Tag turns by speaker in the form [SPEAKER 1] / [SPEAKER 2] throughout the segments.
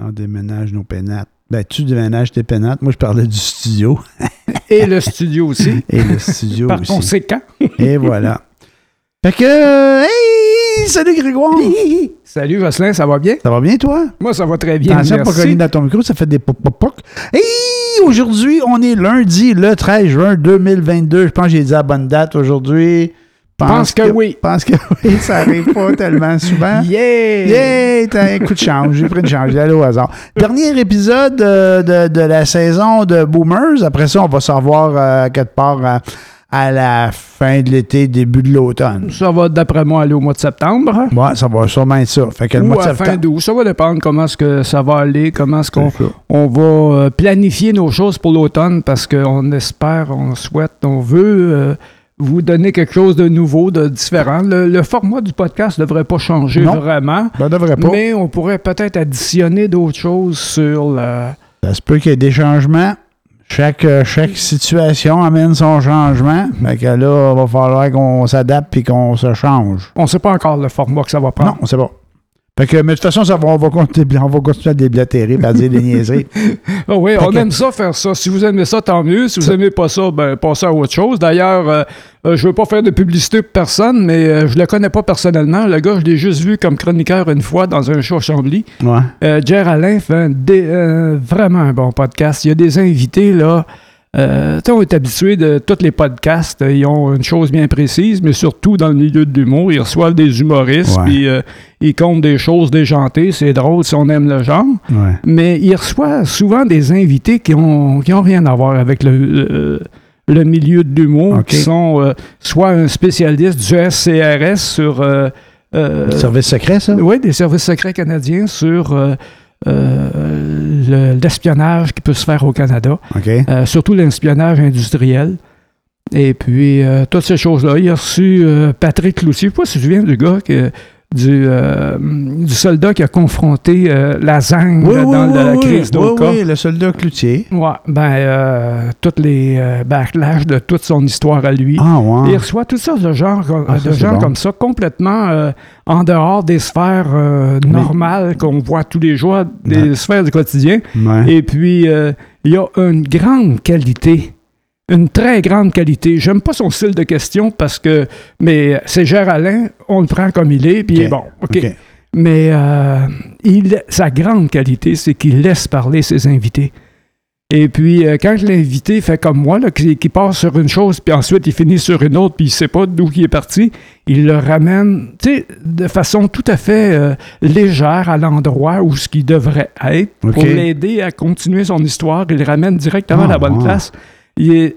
[SPEAKER 1] On déménage nos pénates. Ben, tu déménages tes pénates. Moi, je parlais du studio.
[SPEAKER 2] Et le studio aussi.
[SPEAKER 1] Et le studio
[SPEAKER 2] Par
[SPEAKER 1] aussi.
[SPEAKER 2] conséquent.
[SPEAKER 1] Et voilà. Fait que, hey, salut Grégoire.
[SPEAKER 2] Salut Jocelyn, ça va bien?
[SPEAKER 1] Ça va bien, toi?
[SPEAKER 2] Moi, ça va très bien.
[SPEAKER 1] Attention, pas dans ton micro, ça fait des poc poc poc. Hey, aujourd'hui, on est lundi, le 13 juin 2022. Je pense que j'ai dit la bonne date aujourd'hui.
[SPEAKER 2] Pense que oui.
[SPEAKER 1] Pense que oui, ça arrive pas tellement souvent.
[SPEAKER 2] Yeah!
[SPEAKER 1] Yeah, t'as un coup de chance. J'ai pris une chance. J'ai allé au hasard. Dernier épisode euh, de, de la saison de Boomers. Après ça, on va se revoir euh, quelque part à, à la fin de l'été, début de l'automne.
[SPEAKER 2] Ça va, d'après moi, aller au mois de septembre.
[SPEAKER 1] Ouais, ça va sûrement être ça. Fait que le
[SPEAKER 2] Ou
[SPEAKER 1] mois de
[SPEAKER 2] à fin
[SPEAKER 1] septembre.
[SPEAKER 2] d'août. Ça va dépendre comment est-ce que ça va aller, comment est-ce qu'on on va euh, planifier nos choses pour l'automne parce qu'on espère, on souhaite, on veut euh, vous donner quelque chose de nouveau, de différent. Le, le format du podcast ne devrait pas changer
[SPEAKER 1] Non.
[SPEAKER 2] vraiment,
[SPEAKER 1] Ben, devrait pas.
[SPEAKER 2] mais on pourrait peut-être additionner d'autres choses sur le...
[SPEAKER 1] Ça se peut qu'il y ait des changements. Chaque, euh, chaque situation amène son changement. Fait que là, il va falloir qu'on s'adapte et qu'on se change.
[SPEAKER 2] On ne sait pas encore le format que ça va prendre.
[SPEAKER 1] Non, on sait pas. Fait que, mais de toute façon, ça va, on, va continuer, on va continuer à déblatérer à dire des niaiseries.
[SPEAKER 2] Ah oui,
[SPEAKER 1] Fait
[SPEAKER 2] on
[SPEAKER 1] que-
[SPEAKER 2] aime ça faire ça. Si vous aimez ça, tant mieux. Si vous aimez pas ça, ben passez à autre chose. D'ailleurs, euh, euh, je veux pas faire de publicité pour personne, mais euh, je le connais pas personnellement. Le gars, je l'ai juste vu comme chroniqueur une fois dans un show à Chambly.
[SPEAKER 1] Ouais.
[SPEAKER 2] Euh, Jer Alain fait un dé- euh, vraiment un bon podcast. Il y a des invités, là. Euh, on est habitué de tous les podcasts. euh, Ils ont une chose bien précise, mais surtout dans le milieu de l'humour, ils reçoivent des humoristes, puis euh, ils comptent des choses déjantées. C'est drôle si on aime le genre.
[SPEAKER 1] Ouais.
[SPEAKER 2] Mais il reçoit souvent des invités qui ont, qui ont rien à voir avec le, le, le milieu de l'humour, qui sont euh, soit un spécialiste du SCRS sur.
[SPEAKER 1] service secret, ça?
[SPEAKER 2] oui, des services secrets canadiens sur euh, le- l'espionnage qui peut se faire au Canada, euh, surtout l'espionnage industriel. Et puis, euh, toutes ces choses-là. Il a reçu Patrick Cloutier. Je ne sais pas si tu te souviens du gars que- du, euh, du soldat qui a confronté euh, la Zang
[SPEAKER 1] Oui, oui,
[SPEAKER 2] dans
[SPEAKER 1] oui,
[SPEAKER 2] la
[SPEAKER 1] oui,
[SPEAKER 2] crise
[SPEAKER 1] oui,
[SPEAKER 2] d'Oka.
[SPEAKER 1] oui, le soldat cloutier.
[SPEAKER 2] Ouais, ben, euh, toutes les euh, backlash de toute son histoire à lui.
[SPEAKER 1] Ah, ouais.
[SPEAKER 2] Il reçoit tout ça de gens,
[SPEAKER 1] Ah,
[SPEAKER 2] de gens
[SPEAKER 1] bon.
[SPEAKER 2] comme ça, complètement euh, en dehors des sphères euh,
[SPEAKER 1] Oui.
[SPEAKER 2] normales qu'on voit tous les jours, des
[SPEAKER 1] Ouais.
[SPEAKER 2] sphères du quotidien.
[SPEAKER 1] Ouais.
[SPEAKER 2] Et puis, euh, il y a une grande qualité, une très grande qualité. J'aime pas son style de question parce que, mais c'est Géraldin, on le prend comme il est, puis il est bon. OK? Mais euh, il, sa grande qualité, c'est qu'il laisse parler ses invités. Et puis, euh, quand l'invité fait comme moi, là, qui, qui part sur une chose, puis ensuite il finit sur une autre, puis il sait pas d'où il est parti, il le ramène, tu sais, de façon tout à fait euh, légère à l'endroit où ce qui devrait être, pour l'aider à continuer son histoire. Il le ramène directement à la
[SPEAKER 1] Ah,
[SPEAKER 2] bonne place.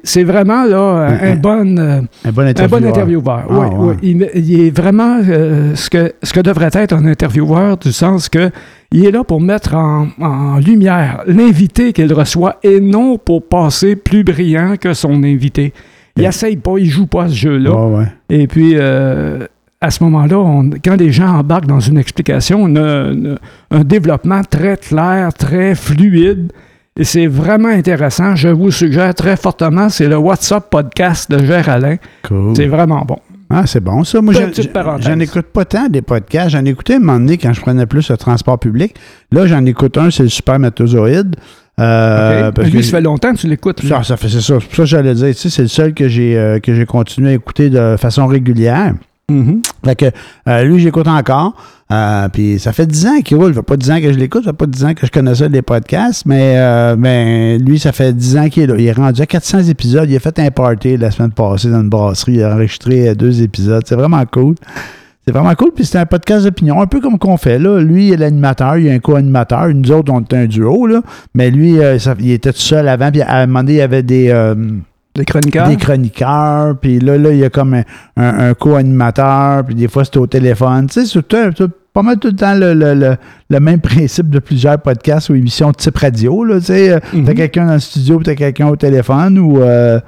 [SPEAKER 2] C'est vraiment là un, un
[SPEAKER 1] Un-
[SPEAKER 2] bon... euh,
[SPEAKER 1] Un bon
[SPEAKER 2] un
[SPEAKER 1] intervieweur.
[SPEAKER 2] bon intervieweur.
[SPEAKER 1] Ah,
[SPEAKER 2] oui,
[SPEAKER 1] ouais.
[SPEAKER 2] oui. Il, il est vraiment euh, ce, que, ce que devrait être un intervieweur, du sens que il est là pour mettre en, en lumière l'invité qu'il reçoit et non pour passer plus brillant que son invité. Il
[SPEAKER 1] Yeah.
[SPEAKER 2] essaye pas, il joue pas à ce jeu-là.
[SPEAKER 1] Ouais, ouais.
[SPEAKER 2] Et puis, euh, à ce moment-là, quand les gens embarquent dans une explication, on a un, un développement très clair, très fluide. Et c'est vraiment intéressant. Je vous suggère très fortement, c'est le WhatsApp podcast de Géraldin.
[SPEAKER 1] Cool.
[SPEAKER 2] C'est vraiment bon.
[SPEAKER 1] Ah, c'est bon, ça. Moi, j'en- écoute pas tant des podcasts. J'en écoutais un moment donné quand je prenais plus le transport public. Là, j'en écoute un, c'est le Supermatozoïde. Euh,
[SPEAKER 2] OK?
[SPEAKER 1] parce
[SPEAKER 2] Lui,
[SPEAKER 1] que-
[SPEAKER 2] ça fait longtemps que tu l'écoutes.
[SPEAKER 1] ça, ça fait c'est ça. C'est pour ça que j'allais dire, tu sais, c'est le seul que j'ai euh, que j'ai continué à écouter de façon régulière.
[SPEAKER 2] Mhm.
[SPEAKER 1] Fait que euh, lui, j'écoute encore. Euh, puis ça fait 10 ans qu'il roule. Ça fait pas 10 ans que je l'écoute. Ça fait pas 10 ans que je connaissais les podcasts. Mais euh, ben, lui, ça fait 10 ans qu'il est là. Il est rendu à 400 épisodes. Il a fait un party la semaine passée dans une brasserie. Il a enregistré euh, deux épisodes. C'est vraiment cool. C'est vraiment cool. Puis c'est un podcast d'opinion, un peu comme qu'on fait là. Lui, il est l'animateur, il y a un co-animateur. Nous autres, on est un duo, là. Mais lui, euh, il était tout seul avant. Puis à un moment donné, il y avait des.
[SPEAKER 2] Les chroniqueurs?
[SPEAKER 1] des chroniqueurs, puis là, là, il y a comme un, un- un co-animateur, puis des fois, c'est au téléphone. Tu sais, c'est pas mal tout le temps le, le- le- le même principe de plusieurs podcasts ou émissions de type radio, là, tu sais. euh,
[SPEAKER 2] Mhm.
[SPEAKER 1] T'as quelqu'un dans le studio, puis t'as quelqu'un au téléphone, ou... euh,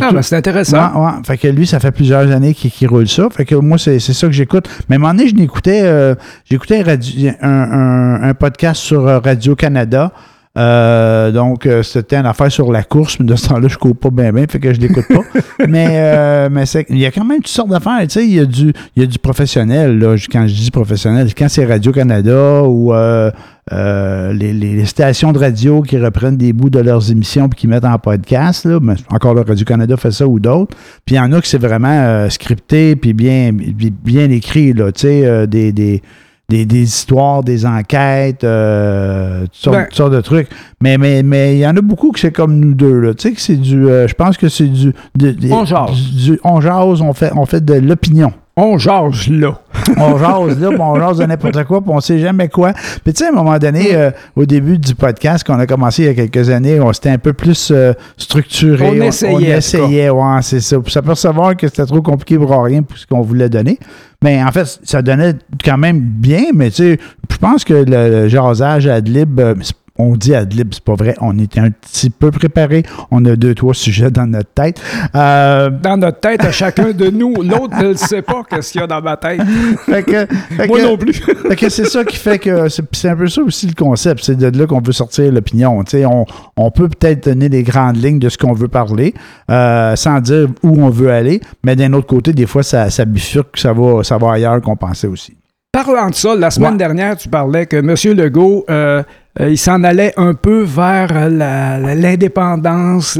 [SPEAKER 2] Ah, ben, c'est intéressant.
[SPEAKER 1] Ouais, ouais. Fait que lui, ça fait plusieurs années qu'il roule ça. Fait que moi, c'est c'est ça que j'écoute. Mais à un moment donné, je n'écoutais... euh, J'écoutais un, radio- un, un- un podcast sur euh, Radio-Canada. Euh, donc, euh, c'était une affaire sur la course, mais de ce temps-là, je cours pas bien, bien, fait que je l'écoute pas. mais euh, mais c'est- il y a quand même toutes sortes d'affaires. Tu sais, il y, a du- il y a du professionnel, là. Quand je dis professionnel, quand c'est Radio-Canada ou euh, euh, les, les- stations de radio qui reprennent des bouts de leurs émissions puis qui mettent en podcast, là. Mais encore là, Radio-Canada fait ça ou d'autres. Puis il y en a que c'est vraiment euh, scripté puis bien, bi- bien écrit, là. Tu sais, euh, des, des, des, des histoires, des enquêtes, euh, toutes, sortes,
[SPEAKER 2] Ben-
[SPEAKER 1] toutes sortes de trucs. Mais mais mais il y en a beaucoup que c'est comme nous deux, là. Tu sais, que c'est du. euh, je pense que c'est du, de-
[SPEAKER 2] On jase.
[SPEAKER 1] du- du- on jase, on fait, on fait de l'opinion.
[SPEAKER 2] On jase là.
[SPEAKER 1] On jase là, puis on jase de n'importe quoi, puis on sait jamais quoi. Puis tu sais, à un moment donné, euh, au début du podcast qu'on a commencé il y a quelques années, on s'était un peu plus euh, structuré.
[SPEAKER 2] On essayait,
[SPEAKER 1] On, essayait, ouais, c'est ça. Puis s'apercevoir que c'était trop compliqué pour rien pour ce qu'on voulait donner. Mais en fait, ça donnait quand même bien, mais tu sais, je pense que le, le jasage ad lib, euh, c'est- on dit ad lib, c'est pas vrai. On était un petit peu préparé. On a deux, trois sujets dans notre tête. Euh,
[SPEAKER 2] Dans notre tête, à chacun de nous. L'autre ne le sait pas qu'est-ce qu'il y a dans ma tête.
[SPEAKER 1] fait que, fait
[SPEAKER 2] Moi
[SPEAKER 1] que-
[SPEAKER 2] non plus.
[SPEAKER 1] Fait que c'est ça qui fait que c'est un peu ça aussi le concept. C'est de là qu'on veut sortir l'opinion. Tu sais, On, on peut peut-être donner les grandes lignes de ce qu'on veut parler euh, sans dire où on veut aller, mais d'un autre côté, des fois, ça, ça bifurque, ça va, ça va ailleurs qu'on pensait aussi.
[SPEAKER 2] Parlant de ça, la semaine
[SPEAKER 1] Ouais.
[SPEAKER 2] dernière, tu parlais que M. Legault, euh, euh, il s'en allait un peu vers euh, la- la- l'indépendance,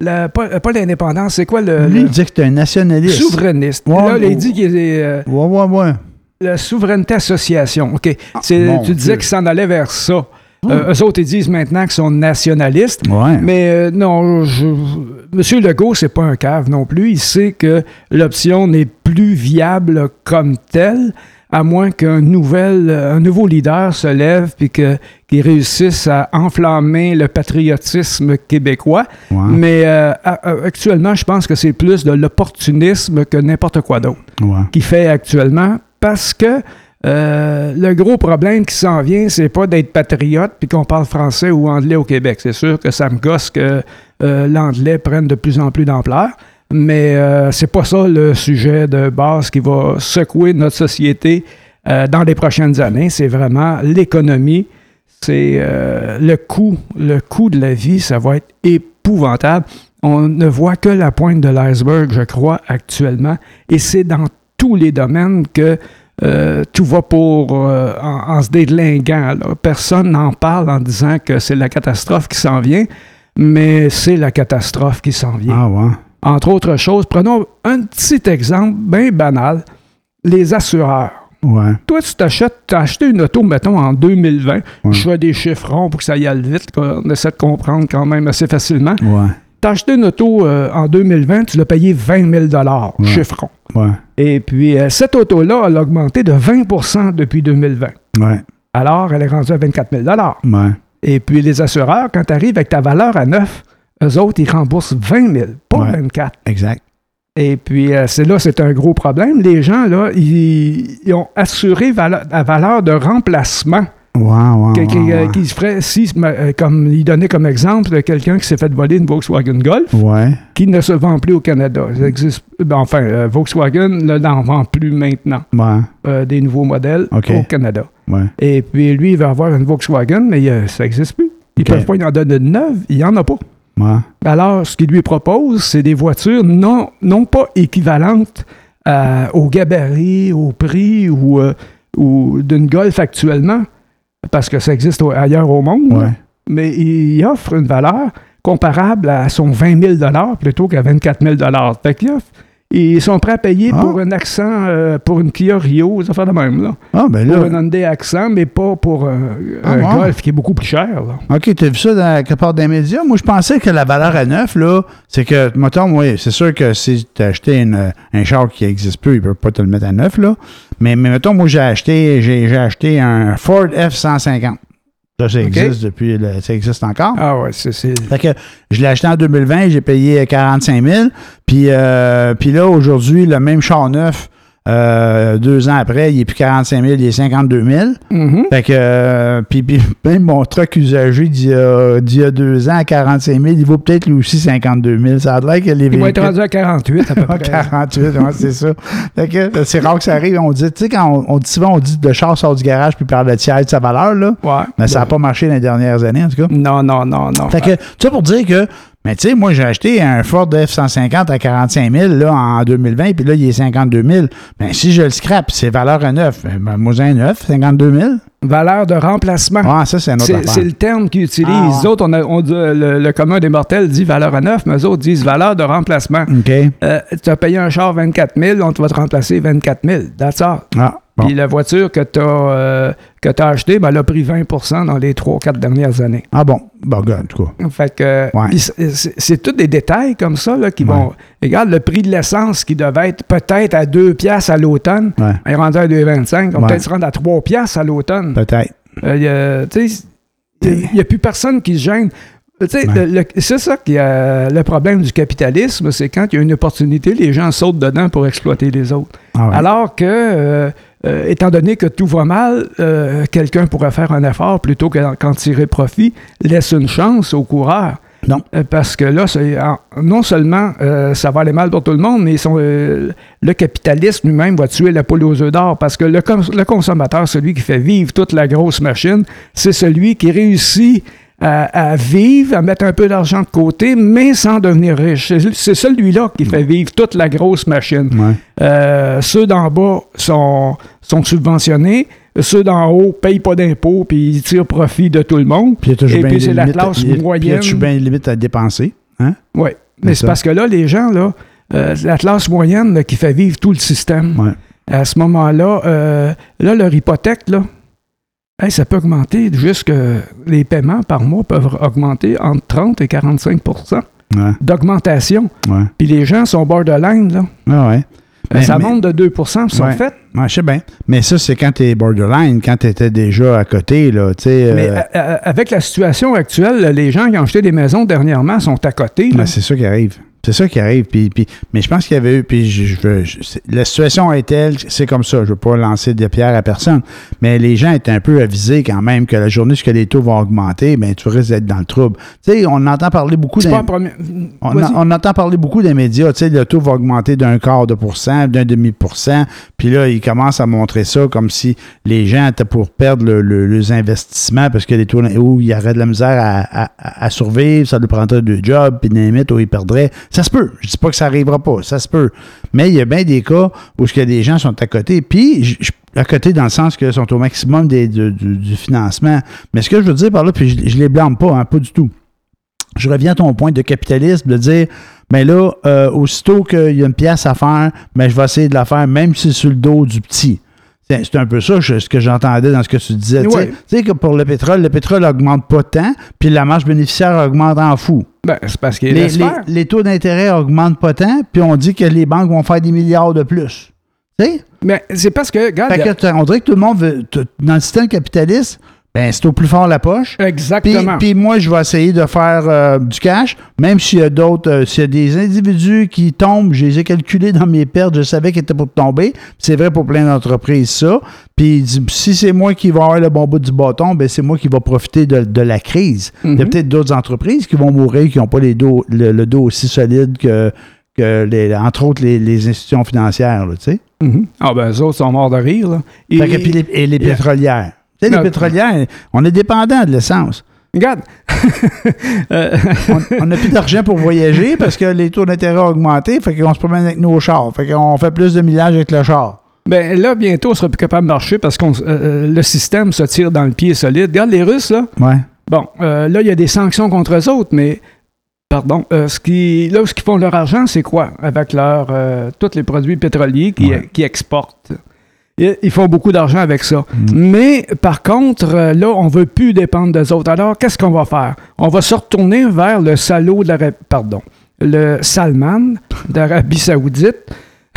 [SPEAKER 2] la, pas, pas l'indépendance, c'est quoi le,
[SPEAKER 1] Lui,
[SPEAKER 2] le
[SPEAKER 1] il dit que c'est un nationaliste.
[SPEAKER 2] souverainiste.
[SPEAKER 1] Ouais,
[SPEAKER 2] là,
[SPEAKER 1] ouais.
[SPEAKER 2] il dit qu'il est euh,
[SPEAKER 1] Ouais, ouais, ouais.
[SPEAKER 2] la souveraineté association. OK.
[SPEAKER 1] Mon
[SPEAKER 2] tu disais qu'il s'en allait vers ça. Euh, eux autres, ils disent maintenant qu'ils sont nationalistes.
[SPEAKER 1] Ouais.
[SPEAKER 2] Mais euh, non, je, M. Legault, c'est pas un cave non plus. Il sait que l'option n'est plus viable comme telle, à moins qu'un nouvel, un nouveau leader se lève et que, qu'il réussisse à enflammer le patriotisme québécois. Mais euh, actuellement, je pense que c'est plus de l'opportunisme que n'importe quoi d'autre qui fait actuellement parce que euh, le gros problème qui s'en vient, c'est pas d'être patriote puis qu'on parle français ou anglais au Québec. C'est sûr que ça me gosse que euh, l'anglais prenne de plus en plus d'ampleur, mais euh, c'est pas ça le sujet de base qui va secouer notre société euh, dans les prochaines années. C'est vraiment l'économie, c'est euh, le coût, le coût de la vie, ça va être épouvantable. On ne voit que la pointe de l'iceberg, je crois, actuellement, et c'est dans tous les domaines que euh, tout va pour euh, en, se déglinguant. Personne n'en parle en disant que c'est la catastrophe qui s'en vient, mais c'est la catastrophe qui s'en vient.
[SPEAKER 1] Ah, ouais.
[SPEAKER 2] Entre autres choses, prenons un petit exemple bien banal, les assureurs.
[SPEAKER 1] Ouais.
[SPEAKER 2] Toi, tu t'achètes, tu as acheté une auto, mettons, en 2020.
[SPEAKER 1] Ouais.
[SPEAKER 2] Je fais des chiffres ronds pour que ça y aille vite, qu'on essaie de comprendre quand même assez facilement.
[SPEAKER 1] Ouais.
[SPEAKER 2] Tu as acheté une auto euh, en 2020, tu l'as payé 20 000
[SPEAKER 1] Ouais.
[SPEAKER 2] chiffre rond.
[SPEAKER 1] Ouais.
[SPEAKER 2] Et puis, euh, cette auto-là, elle a augmenté de 20% depuis 2020.
[SPEAKER 1] Ouais.
[SPEAKER 2] Alors, elle est rendue à 24 000
[SPEAKER 1] Ouais.
[SPEAKER 2] Et puis, les assureurs, quand tu arrives avec ta valeur à 9, eux autres, ils remboursent 20 000, pas
[SPEAKER 1] Ouais.
[SPEAKER 2] 24.
[SPEAKER 1] Exact.
[SPEAKER 2] Et puis, euh, c'est là, c'est un gros problème. Les gens, là, ils, ils ont assuré la valeur de remplacement
[SPEAKER 1] Ouais, ouais.
[SPEAKER 2] qui, qui-
[SPEAKER 1] ouais,
[SPEAKER 2] euh, qui ferait, si, euh, comme il donnait comme exemple quelqu'un qui s'est fait voler une Volkswagen Golf
[SPEAKER 1] Ouais.
[SPEAKER 2] qui ne se vend plus au Canada. Ça existe, ben, enfin, euh, Volkswagen ne n'en vend plus maintenant,
[SPEAKER 1] Ouais.
[SPEAKER 2] euh, des nouveaux modèles au Canada.
[SPEAKER 1] Ouais.
[SPEAKER 2] Et puis, lui, il va avoir une Volkswagen, mais euh, ça n'existe plus. Ils ne peuvent pas y en donner de neuve, il n'y en a pas.
[SPEAKER 1] Ouais.
[SPEAKER 2] Alors, ce qu'il lui propose, c'est des voitures non, non pas équivalentes euh, au gabarit, au prix ou, euh, ou d'une Golf actuellement, parce que ça existe ailleurs au monde.
[SPEAKER 1] Ouais.
[SPEAKER 2] mais il offre une valeur comparable à son 20 000 plutôt qu'à 24 000 Fait qu'il offre- ils sont prêts à payer
[SPEAKER 1] Ah.
[SPEAKER 2] pour un accent, euh, pour une Kia Rio, ça fait de même, là.
[SPEAKER 1] Ah, ben
[SPEAKER 2] Pour un Hyundai Accent, mais pas pour un,
[SPEAKER 1] Ah,
[SPEAKER 2] un
[SPEAKER 1] bon.
[SPEAKER 2] Golf qui est beaucoup plus cher, là.
[SPEAKER 1] OK, t'as vu ça dans quelque part des médias? Moi, je pensais que la valeur à neuf, là, c'est que, mettons, oui, c'est sûr que si tu as acheté une- un char qui n'existe plus, ils ne peuvent pas te le mettre à neuf, là. Mais, mais mettons, moi, j'ai acheté, j'ai, j'ai acheté un Ford F-150. Ça, ça existe depuis, le- ça existe encore.
[SPEAKER 2] Ah ouais, c'est... c'est-
[SPEAKER 1] Fait que je l'ai acheté en 2020, j'ai payé 45 000. Puis, euh, puis là, aujourd'hui, le même char neuf, Euh, deux ans après, il est plus 45 000, il est 52 000.
[SPEAKER 2] Mhm.
[SPEAKER 1] Fait que, euh, puis, même mon truck usagé d'il y, a, d'il y a deux ans à 45 000, il vaut peut-être lui aussi 52 000. Ça a l'air que les
[SPEAKER 2] Il va être rendu à 48 à peu près.
[SPEAKER 1] 48, ouais, c'est ça. Fait que euh, c'est rare que ça arrive. On dit, tu sais, quand on, on dit souvent, on dit le char sort du garage puis perd le tiers de sa valeur, là.
[SPEAKER 2] Ouais.
[SPEAKER 1] Mais ça n'a pas marché dans les dernières années, en tout cas.
[SPEAKER 2] Non, non, non, non.
[SPEAKER 1] Fait que, ça pour dire que, mais tu sais, moi, j'ai acheté un Ford F-150 à 45 000 là, en 2020, puis là, il est 52 000. Ben, si je le scrape, c'est valeur à neuf. Ben, moi, j'ai un neuf, 52 000.
[SPEAKER 2] Valeur de remplacement.
[SPEAKER 1] Ah, ça, c'est un autre
[SPEAKER 2] C'est le terme qu'ils utilisent.
[SPEAKER 1] Ah, ouais.
[SPEAKER 2] Les autres, on a, on le commun des mortels dit valeur à neuf, mais eux autres disent valeur de remplacement.
[SPEAKER 1] OK.
[SPEAKER 2] Euh, tu as payé un char 24 000, on te va te remplacer 24 000. That's all.
[SPEAKER 1] Ah, bon.
[SPEAKER 2] Puis la voiture que tu as, achetée, ben, elle a pris 20% dans les 3-4 dernières années.
[SPEAKER 1] Ah, bon? Bon, gars, en tout cas.
[SPEAKER 2] Fait que,
[SPEAKER 1] Ouais.
[SPEAKER 2] c'est- tous des détails comme ça là, qui
[SPEAKER 1] Ouais.
[SPEAKER 2] vont. Regarde, le prix de l'essence qui devait être peut-être à 2 piastres à l'automne,
[SPEAKER 1] Ouais,
[SPEAKER 2] est rendu à 2,25. On
[SPEAKER 1] Ouais.
[SPEAKER 2] peut-être se rendre à 3 piastres à l'automne.
[SPEAKER 1] peut-être.
[SPEAKER 2] Euh, a- tu sais, il n'y a plus personne qui se gêne.
[SPEAKER 1] Ouais.
[SPEAKER 2] c'est ça qui est le problème du capitalisme, c'est quand il y a une opportunité, les gens sautent dedans pour exploiter les autres.
[SPEAKER 1] Ah, ouais.
[SPEAKER 2] Alors que, euh, euh, étant donné que tout va mal, euh, quelqu'un pourrait faire un effort plutôt qu'en tirer profit, laisse une chance au coureur.
[SPEAKER 1] Non.
[SPEAKER 2] Euh, Parce que là, non seulement euh, ça va aller mal pour tout le monde, mais son, euh, le capitalisme lui-même va tuer la poule aux œufs d'or. Parce que le, cons- le consommateur, celui qui fait vivre toute la grosse machine, c'est celui qui réussit à, à vivre, à mettre un peu d'argent de côté, mais sans devenir riche. C'est- celui-là qui fait vivre toute la grosse machine.
[SPEAKER 1] Ouais.
[SPEAKER 2] Euh, ceux d'en bas sont, sont subventionnés. Ceux d'en haut payent pas d'impôts puis ils tirent profit de tout le monde.
[SPEAKER 1] Puis
[SPEAKER 2] Et puis c'est la classe
[SPEAKER 1] puis a
[SPEAKER 2] moyenne.
[SPEAKER 1] toujours bien des limites à dépenser. Hein?
[SPEAKER 2] Oui. Mais c'est parce que là, les gens, là, euh, c'est la classe moyenne là, qui fait vivre tout le système.
[SPEAKER 1] Ouais.
[SPEAKER 2] À ce moment-là, euh, là, leur hypothèque, là, hey, ça peut augmenter jusque les paiements par mois peuvent augmenter entre 30 et 45
[SPEAKER 1] Ouais.
[SPEAKER 2] d'augmentation.
[SPEAKER 1] Ouais.
[SPEAKER 2] Puis les gens sont borderline, là.
[SPEAKER 1] Ah ouais.
[SPEAKER 2] Euh,
[SPEAKER 1] Mais-
[SPEAKER 2] ça
[SPEAKER 1] mais-
[SPEAKER 2] monte de 2 puis ils sont
[SPEAKER 1] Ouais.
[SPEAKER 2] faits.
[SPEAKER 1] Ouais, je sais bien. Mais ça, c'est quand t'es borderline, quand t'étais déjà à côté, là, tu sais.
[SPEAKER 2] Mais
[SPEAKER 1] euh,
[SPEAKER 2] euh, euh, avec la situation actuelle, les gens qui ont acheté des maisons dernièrement sont à côté.
[SPEAKER 1] ben, c'est ça qui arrive. C'est ça qui arrive. Puis, puis- mais je pense qu'il y avait eu. Puis je, la situation est telle, c'est comme ça. Je ne veux pas lancer des pierres à personne. Mais les gens étaient un peu avisés quand même que la journée où les taux vont augmenter, ben, tu risques d'être dans le trouble. Tu sais, on entend parler beaucoup
[SPEAKER 2] premier.
[SPEAKER 1] On, entend parler beaucoup des médias, tu sais, le taux va augmenter d'un quart de pourcent, d'un demi-pourcent, puis là, ils commencent à montrer ça comme si les gens étaient pour perdre le- le- leurs investissements parce que les taux, où il y aurait de la misère à, à- à survivre, ça lui prendrait deux jobs, puis limite, où ils perdraient. Ça se peut. Je dis pas que ça arrivera pas, ça se peut. Mais il y a bien des cas où que des gens sont à côté, puis à côté dans le sens qu'ils sont au maximum des- du, du- du financement. Mais ce que je veux dire par là, puis je, je les blâme pas, hein, pas du tout je reviens à ton point de capitalisme, de dire, mais là, euh, aussitôt qu'il y a une pièce à faire, ben, je vais essayer de la faire, même si c'est sur le dos du petit. C'est un peu ça je- ce que j'entendais dans ce que tu disais. Tu sais-
[SPEAKER 2] Ouais.
[SPEAKER 1] Tu sais que pour le pétrole, le pétrole augmente pas tant, puis la marge bénéficiaire augmente en fou.
[SPEAKER 2] Ben, c'est parce qu'il
[SPEAKER 1] Les, taux d'intérêt augmentent pas tant, puis on dit que les banques vont faire des milliards de plus. Tu sais?
[SPEAKER 2] Mais c'est parce que, regarde,
[SPEAKER 1] Fait que t- on dirait que tout le monde veut. Dans le système capitaliste, ben, c'est au plus fort la poche.
[SPEAKER 2] Exactement.
[SPEAKER 1] puis moi, je vais essayer de faire euh, du cash, même s'il y a d'autres, euh, s'il y a des individus qui tombent, je les ai calculés dans mes pertes, je savais qu'ils étaient pour tomber. C'est vrai pour plein d'entreprises, ça. Puis si c'est moi qui vais avoir le bon bout du bâton, ben c'est moi qui vais profiter de, de la crise. Il y a
[SPEAKER 2] Mhm.
[SPEAKER 1] peut-être d'autres entreprises qui vont mourir, qui n'ont pas les dos, le, le dos aussi solide que, que les, entre autres les, les institutions financières, tu sais.
[SPEAKER 2] Mhm. Ah, ben, eux autres sont morts de rire, là. Et-
[SPEAKER 1] Fait que, puis les- et les pétrolières. Tu sais, les pétrolières, on est dépendant de l'essence.
[SPEAKER 2] Regarde. Euh,
[SPEAKER 1] on n'a plus d'argent pour voyager parce que les taux d'intérêt ont augmenté, fait qu'on se promène avec nos chars. Fait qu'on fait plus de millage avec le char.
[SPEAKER 2] ben, là, bientôt, on sera plus capable de marcher parce que le système se tire dans le pied solide. Regarde les Russes, là.
[SPEAKER 1] Ouais.
[SPEAKER 2] Bon, euh, là, il y a des sanctions contre eux autres, mais. Pardon. euh, ce qui, là où ils font leur argent, c'est quoi? Avec leur, euh, tous les produits pétroliers qui,
[SPEAKER 1] Ouais.
[SPEAKER 2] qui exportent? Ils, font beaucoup d'argent avec ça.
[SPEAKER 1] Mm.
[SPEAKER 2] Mais par contre, euh, là, on veut plus dépendre des autres. Alors, qu'est-ce qu'on va faire? On va se retourner vers le salaud de l'Arabie. Pardon. Le Salman d'Arabie Saoudite.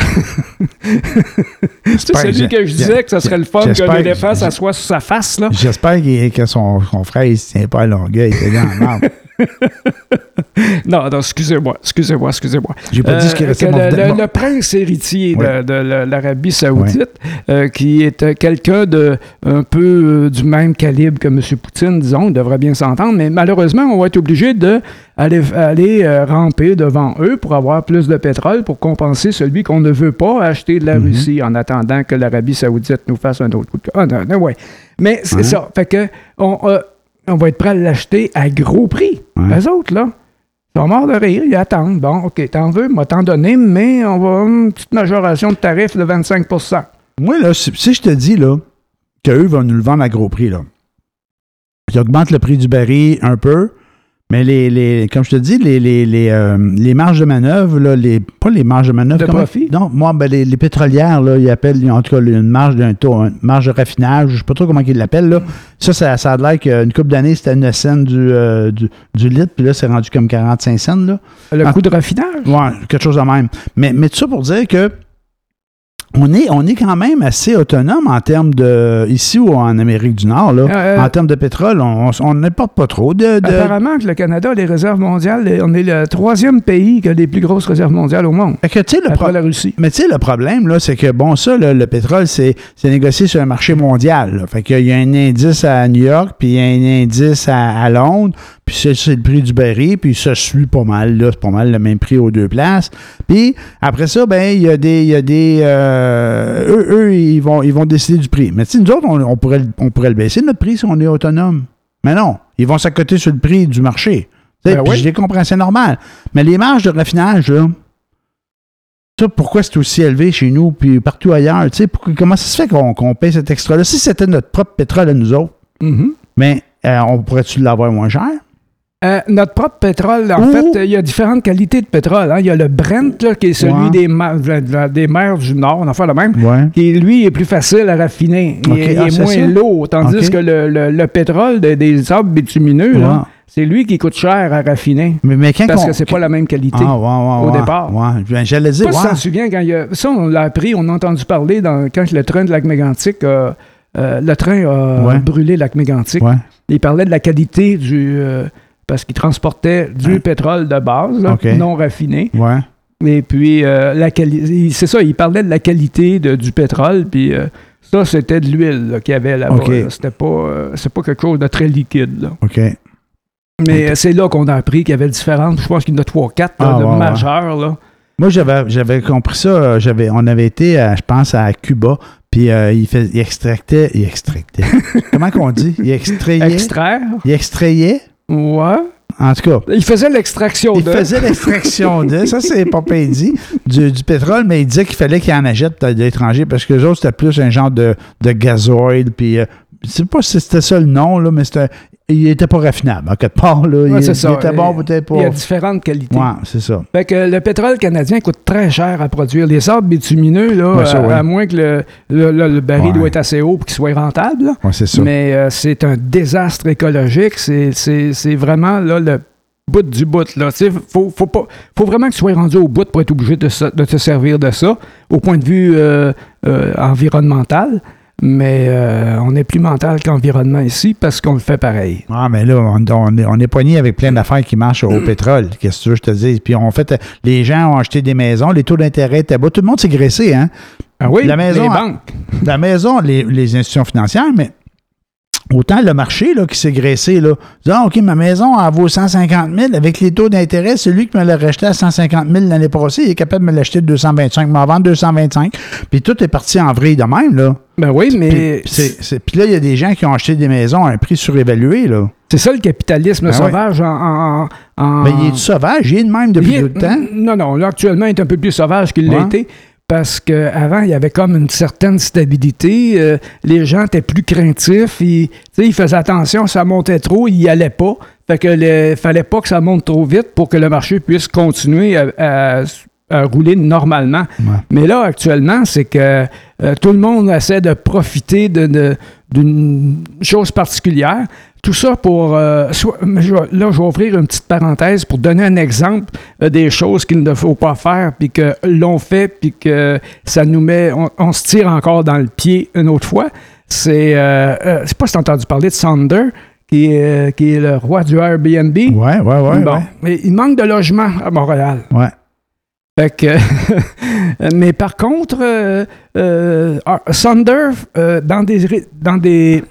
[SPEAKER 2] C'est celui que je disais que ce serait le fun que l'éléphant s'assoie sur sa face, là.
[SPEAKER 1] J'espère qu'il- que son, son frère ne tient pas à longueuil. Il était dans la.
[SPEAKER 2] non, non, excusez-moi, excusez-moi, excusez-moi.
[SPEAKER 1] J'ai pas dit ce qui
[SPEAKER 2] Euh, que le, le- prince héritier de- l'Arabie Saoudite, euh, qui est euh, quelqu'un de un peu euh, du même calibre que M. Poutine, disons, il devrait bien s'entendre, mais malheureusement, on va être obligé de aller, aller ramper devant eux pour avoir plus de pétrole pour compenser celui qu'on ne veut pas acheter de la
[SPEAKER 1] Mhm.
[SPEAKER 2] Russie en attendant que l'Arabie Saoudite nous fasse un autre coup de... Ah, non, non, ouais. Mais c'est ça. Fait que on, on va être prêt à l'acheter à gros prix.
[SPEAKER 1] Ouais.
[SPEAKER 2] Les autres, là, ils sont morts de rire, ils attendent. Bon, OK, t'en veux, moi t'en donner, mais on va une petite majoration de tarif de 25%
[SPEAKER 1] Moi, là, si, si je te dis, là, qu'eux vont nous le vendre à gros prix, là, ils augmentent le prix du baril un peu, mais les, les comme je te dis, les, les, les, euh, les marges de manœuvre, là, les, pas les marges de manœuvre.
[SPEAKER 2] De
[SPEAKER 1] comment-
[SPEAKER 2] profit?
[SPEAKER 1] Non, moi, ben, les, les pétrolières, là, ils appellent, en tout cas, une marge d'un taux, une marge de raffinage, je sais pas trop comment ils l'appellent, là. Ça, ça, ça a l'air qu'une couple d'années, c'était 9 cents du, euh, du, du litre, puis là, c'est rendu comme 45 cents, là.
[SPEAKER 2] Le
[SPEAKER 1] Ah.
[SPEAKER 2] coût de raffinage?
[SPEAKER 1] Ouais, quelque chose de même. Mais, mais tout ça pour dire que on est, on est quand même assez autonome en termes de. Ici ou en Amérique du Nord, là,
[SPEAKER 2] Euh,
[SPEAKER 1] en termes de pétrole, on n'importe pas trop de. de-
[SPEAKER 2] Apparemment que le Canada a les réserves mondiales, on est le troisième pays qui a les plus grosses réserves mondiales au monde,
[SPEAKER 1] que, le
[SPEAKER 2] après la Russie.
[SPEAKER 1] Mais tu sais, le problème, là, c'est que, bon, ça, là, le pétrole, c'est c'est négocié sur un marché mondial. là. Fait qu'il y a un indice à New York, puis il y a un indice à, à Londres, puis c'est c'est le prix du baril, puis ça suit pas mal, là. C'est pas mal le même prix aux deux places. Puis après ça, ben, il y a des. y a des euh, eux, eux, ils vont, ils vont décider du prix. Mais tu sais, nous autres, on, on pourrait, le- on pourrait le baisser, notre prix, si on est autonome. Mais non, ils vont s'accoter sur le prix du marché. Tu sais,
[SPEAKER 2] Ben oui.
[SPEAKER 1] je les comprends, c'est normal. Mais les marges de raffinage, là, ça, pourquoi c'est aussi élevé chez nous puis partout ailleurs? Tu sais, pourquoi- comment ça se fait qu'on qu'on paye cet extra-là? Si c'était notre propre pétrole à nous autres,
[SPEAKER 2] Mhm.
[SPEAKER 1] mais euh, on pourrait-tu l'avoir moins cher?
[SPEAKER 2] Euh, notre propre pétrole, en fait, euh, il y a différentes qualités de pétrole. hein. Il y a le Brent, là, qui est celui
[SPEAKER 1] Ouais.
[SPEAKER 2] des, ma- mers du Nord, on en fait le même,
[SPEAKER 1] Ouais.
[SPEAKER 2] qui, lui, est plus facile à raffiner. Il, est- il
[SPEAKER 1] ah,
[SPEAKER 2] est moins
[SPEAKER 1] ça?
[SPEAKER 2] lourd. Tandis que le, le- le pétrole de- des sables bitumineux, là, c'est lui qui coûte cher à raffiner.
[SPEAKER 1] Mais, mais quand
[SPEAKER 2] Parce
[SPEAKER 1] on-
[SPEAKER 2] que c'est pas la même qualité.
[SPEAKER 1] Ah, ouais, ouais,
[SPEAKER 2] au départ.
[SPEAKER 1] Ouais. Ben, J'allais
[SPEAKER 2] Je
[SPEAKER 1] dire,
[SPEAKER 2] souviens, quand il y a, ça, on l'a appris, on a entendu parler dans, quand le train de lac mégantic a- euh, le train a brûlé lac mégantic. Il parlait de la qualité du. euh, parce qu'il transportait du
[SPEAKER 1] Ouais.
[SPEAKER 2] pétrole de base, là, non raffiné.
[SPEAKER 1] Ouais.
[SPEAKER 2] Et puis, euh, la c'est ça, il parlait de la qualité de- du pétrole, puis euh, ça, c'était de l'huile qu'il y avait là-bas. Là. C'était pas, euh, c'est pas quelque chose de très liquide. là.
[SPEAKER 1] OK.
[SPEAKER 2] Mais c'est là qu'on a appris qu'il y avait différentes, je pense qu'il y en a trois, quatre
[SPEAKER 1] Ah,
[SPEAKER 2] de
[SPEAKER 1] ouais, ouais.
[SPEAKER 2] majeures. Là.
[SPEAKER 1] Moi, j'avais, j'avais compris ça. J'avais, on avait été, à, je pense, à Cuba, puis euh, il, fait, il extractait. Il extractait. Comment qu'on dit? Il extrayait?
[SPEAKER 2] Extraire,
[SPEAKER 1] il extrayait?
[SPEAKER 2] Ouais.
[SPEAKER 1] En tout cas,
[SPEAKER 2] Il faisait l'extraction
[SPEAKER 1] il
[SPEAKER 2] de.
[SPEAKER 1] faisait l'extraction de, ça c'est pas dit, du, du pétrole, mais il disait qu'il fallait qu'il en achète de l'étranger parce que les autres c'était plus un genre de, de gazoil, puis euh, je sais pas si c'était ça le nom, là, mais c'était, il était pas raffinable, en quelque part, là.
[SPEAKER 2] Ouais,
[SPEAKER 1] il,
[SPEAKER 2] c'est
[SPEAKER 1] il
[SPEAKER 2] ça.
[SPEAKER 1] était bon, peut-être pas.
[SPEAKER 2] Il y a différentes qualités.
[SPEAKER 1] Ouais, c'est ça.
[SPEAKER 2] Fait que le pétrole canadien coûte très cher à produire. Les sables bitumineux, là,
[SPEAKER 1] Ouais, ça,
[SPEAKER 2] à, à moins que le, le- le- le baril doit être assez haut pour qu'il soit rentable. là.
[SPEAKER 1] C'est ça.
[SPEAKER 2] Mais euh, c'est un désastre écologique. C'est, c'est- c'est vraiment là, le bout du bout. Il faut, faut, pas- faut vraiment que tu sois rendu au bout pour être obligé de, de te servir de ça, au point de vue euh, euh, environnemental. Mais euh, on est plus mental qu'environnement ici parce qu'on le fait pareil.
[SPEAKER 1] Ah, mais là, on, on est, on est poigné avec plein d'affaires qui marchent au pétrole. Qu'est-ce que tu veux que je te dise? Puis, on fait, les gens ont acheté des maisons, les taux d'intérêt étaient bas. Tout le monde s'est graissé, hein?
[SPEAKER 2] Ah oui,
[SPEAKER 1] La maison
[SPEAKER 2] les banques.
[SPEAKER 1] La maison, les, les institutions financières, mais autant le marché là, qui s'est graissé. Là, Dit, ah, OK, ma maison, elle vaut 150 000. Avec les taux d'intérêt, celui qui me l'a racheté à 150 000 l'année passée, il est capable de me l'acheter de 225, m'en vendre 225. Puis tout est parti en vrille de même. Là.
[SPEAKER 2] Ben oui, mais
[SPEAKER 1] Puis, c'est- c'est- puis là, il y a des gens qui ont acheté des maisons à un prix surévalué. Là.
[SPEAKER 2] c'est ça le capitalisme
[SPEAKER 1] Ben
[SPEAKER 2] sauvage en. en, en-
[SPEAKER 1] Mais il est sauvage, il est de même depuis tout le temps.
[SPEAKER 2] Non, non, là, actuellement, il est un peu plus sauvage qu'il l'a été. Parce qu'avant, il y avait comme une certaine stabilité. euh, les gens étaient plus craintifs. Ils, faisaient attention, ça montait trop, ils n'y allaient pas. Fait que le, fallait pas que ça monte trop vite pour que le marché puisse continuer à, à- à rouler normalement.
[SPEAKER 1] Ouais.
[SPEAKER 2] Mais là, actuellement, c'est que euh, tout le monde essaie de profiter de- de- d'une chose particulière. Tout ça pour... euh, là, je vais ouvrir une petite parenthèse pour donner un exemple euh, des choses qu'il ne faut pas faire, puis que l'on fait, puis que ça nous met... On, on se tire encore dans le pied une autre fois. C'est... Euh, euh, c'est pas si t'as entendu parler de Sander, qui est, qui est le roi du Airbnb.
[SPEAKER 1] Ouais, ouais, ouais.
[SPEAKER 2] bon,
[SPEAKER 1] ouais.
[SPEAKER 2] mais il manque de logement à Montréal.
[SPEAKER 1] Ouais.
[SPEAKER 2] Fait que, mais par contre, euh, euh, Sunder, euh, dans des, dans des,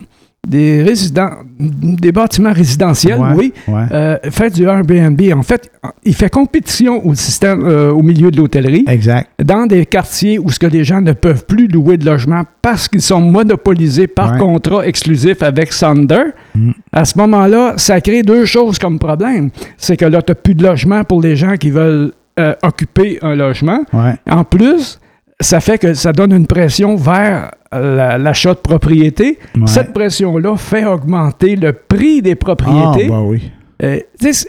[SPEAKER 2] des, résidents, des bâtiments résidentiels,
[SPEAKER 1] Ouais,
[SPEAKER 2] oui,
[SPEAKER 1] ouais.
[SPEAKER 2] euh, fait du Airbnb. En fait, il fait compétition au système, euh, au milieu de l'hôtellerie,
[SPEAKER 1] Exact.
[SPEAKER 2] dans des quartiers où ce que les gens ne peuvent plus louer de logement parce qu'ils sont monopolisés par
[SPEAKER 1] Ouais.
[SPEAKER 2] contrat exclusif avec Sunder.
[SPEAKER 1] Mm.
[SPEAKER 2] À ce moment-là, ça crée deux choses comme problème. C'est que là, tu n'as plus de logement pour les gens qui veulent euh, occuper un logement.
[SPEAKER 1] Ouais.
[SPEAKER 2] En plus, ça fait que ça donne une pression vers la- l'achat de propriété.
[SPEAKER 1] Ouais.
[SPEAKER 2] Cette pression-là fait augmenter le prix des
[SPEAKER 1] Ah,
[SPEAKER 2] propriétés.
[SPEAKER 1] bah oui.
[SPEAKER 2] Euh,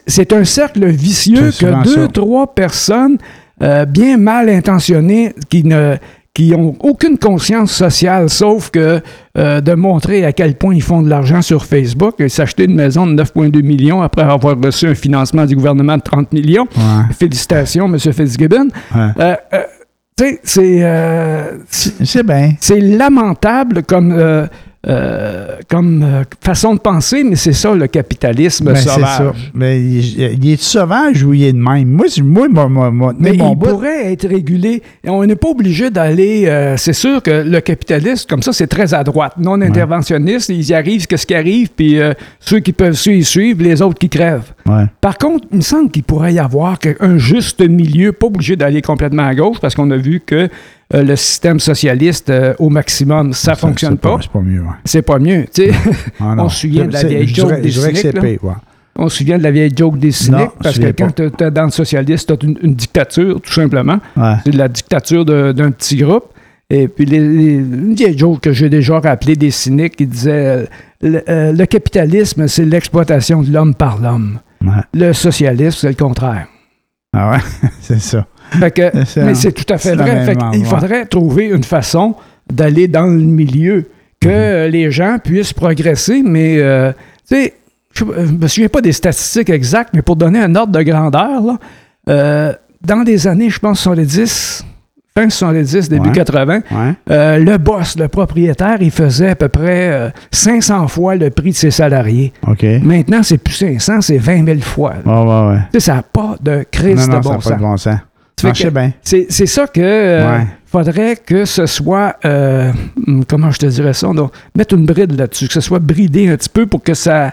[SPEAKER 2] c'est un cercle vicieux que deux,
[SPEAKER 1] ça.
[SPEAKER 2] trois personnes euh, bien mal intentionnées qui ne qui ont aucune conscience sociale, sauf que euh, de montrer à quel point ils font de l'argent sur Facebook et s'acheter une maison de 9,2 millions après avoir reçu un financement du gouvernement de 30 millions.
[SPEAKER 1] Ouais.
[SPEAKER 2] Félicitations, M. Fitzgibbon.
[SPEAKER 1] ouais.
[SPEAKER 2] Tu sais, c'est euh, C'est
[SPEAKER 1] bien.
[SPEAKER 2] c'est lamentable comme, euh, euh, comme euh, façon de penser, mais c'est ça le capitalisme
[SPEAKER 1] Ben,
[SPEAKER 2] sauvage.
[SPEAKER 1] ça. Mais il, il est sauvage ou il est de même? Moi, moi, moi, moi, moi,
[SPEAKER 2] Mais
[SPEAKER 1] mon
[SPEAKER 2] il
[SPEAKER 1] bout-
[SPEAKER 2] pourrait être régulé. On n'est pas obligé d'aller. euh, c'est sûr que le capitalisme, comme ça, c'est très à droite, non interventionniste. Ils y arrivent, qu'est-ce qui arrive, puis euh, ceux qui peuvent suivre, ils suivent, les autres qui crèvent.
[SPEAKER 1] Ouais.
[SPEAKER 2] Par contre, il me semble qu'il pourrait y avoir un juste milieu, pas obligé d'aller complètement à gauche, parce qu'on a vu que euh, le système socialiste, euh, au maximum, ça
[SPEAKER 1] C'est-
[SPEAKER 2] fonctionne pas.
[SPEAKER 1] C'est pas mieux, ouais.
[SPEAKER 2] C'est pas mieux.
[SPEAKER 1] Ah,
[SPEAKER 2] On se souvient de la vieille joke
[SPEAKER 1] dirais-
[SPEAKER 2] des cyniques,
[SPEAKER 1] pire, ouais.
[SPEAKER 2] On se souvient de la vieille joke des cyniques,
[SPEAKER 1] Non,
[SPEAKER 2] parce que quand tu es dans le socialiste, tu as une, une dictature, tout simplement.
[SPEAKER 1] Ouais.
[SPEAKER 2] C'est de la dictature d'un petit groupe. Et puis, les, les- une vieille joke que j'ai déjà rappelée des cyniques qui disait euh, le, euh, le capitalisme, c'est l'exploitation de l'homme par l'homme. Le socialisme, c'est le contraire.
[SPEAKER 1] Ah ouais, c'est ça.
[SPEAKER 2] Fait que,
[SPEAKER 1] C'est-
[SPEAKER 2] mais c'est tout à fait vrai. Fait il faudrait trouver une façon d'aller dans le milieu, que
[SPEAKER 1] Mhm.
[SPEAKER 2] les gens puissent progresser, mais euh, tu sais, je ne me souviens pas des statistiques exactes, mais pour donner un ordre de grandeur, là, euh, dans les années, je pense, 70, fin 70, début
[SPEAKER 1] Ouais.
[SPEAKER 2] 80,
[SPEAKER 1] Ouais.
[SPEAKER 2] euh, le boss, le propriétaire, il faisait à peu près euh, 500 fois le prix de ses salariés. Maintenant, c'est plus 500, c'est 20 000 fois.
[SPEAKER 1] Ouais,
[SPEAKER 2] sais, ça n'a pas de crise
[SPEAKER 1] Non,
[SPEAKER 2] de
[SPEAKER 1] ça
[SPEAKER 2] bon
[SPEAKER 1] n'a pas
[SPEAKER 2] sens.
[SPEAKER 1] de bon sens.
[SPEAKER 2] C'est ça que euh, faudrait que ce soit euh, comment je te dirais ça? Donc mettre une bride là-dessus que ce soit bridé un petit peu pour que ça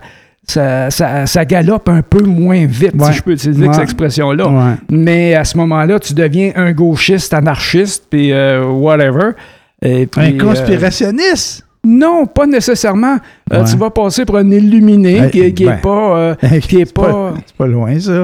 [SPEAKER 2] ça, ça, ça galope un peu moins vite
[SPEAKER 1] Ouais.
[SPEAKER 2] si je peux utiliser
[SPEAKER 1] Ouais.
[SPEAKER 2] cette expression là
[SPEAKER 1] Ouais.
[SPEAKER 2] mais à ce moment-là tu deviens un gauchiste anarchiste puis euh, whatever et puis,
[SPEAKER 1] Un
[SPEAKER 2] euh,
[SPEAKER 1] conspirationniste.
[SPEAKER 2] Non, pas nécessairement. Euh,
[SPEAKER 1] Ouais.
[SPEAKER 2] Tu vas passer pour un illuminé
[SPEAKER 1] Euh,
[SPEAKER 2] qui, qui
[SPEAKER 1] ben.
[SPEAKER 2] pas. euh, qui est
[SPEAKER 1] C'est pas,
[SPEAKER 2] pas-
[SPEAKER 1] c'est pas loin, ça.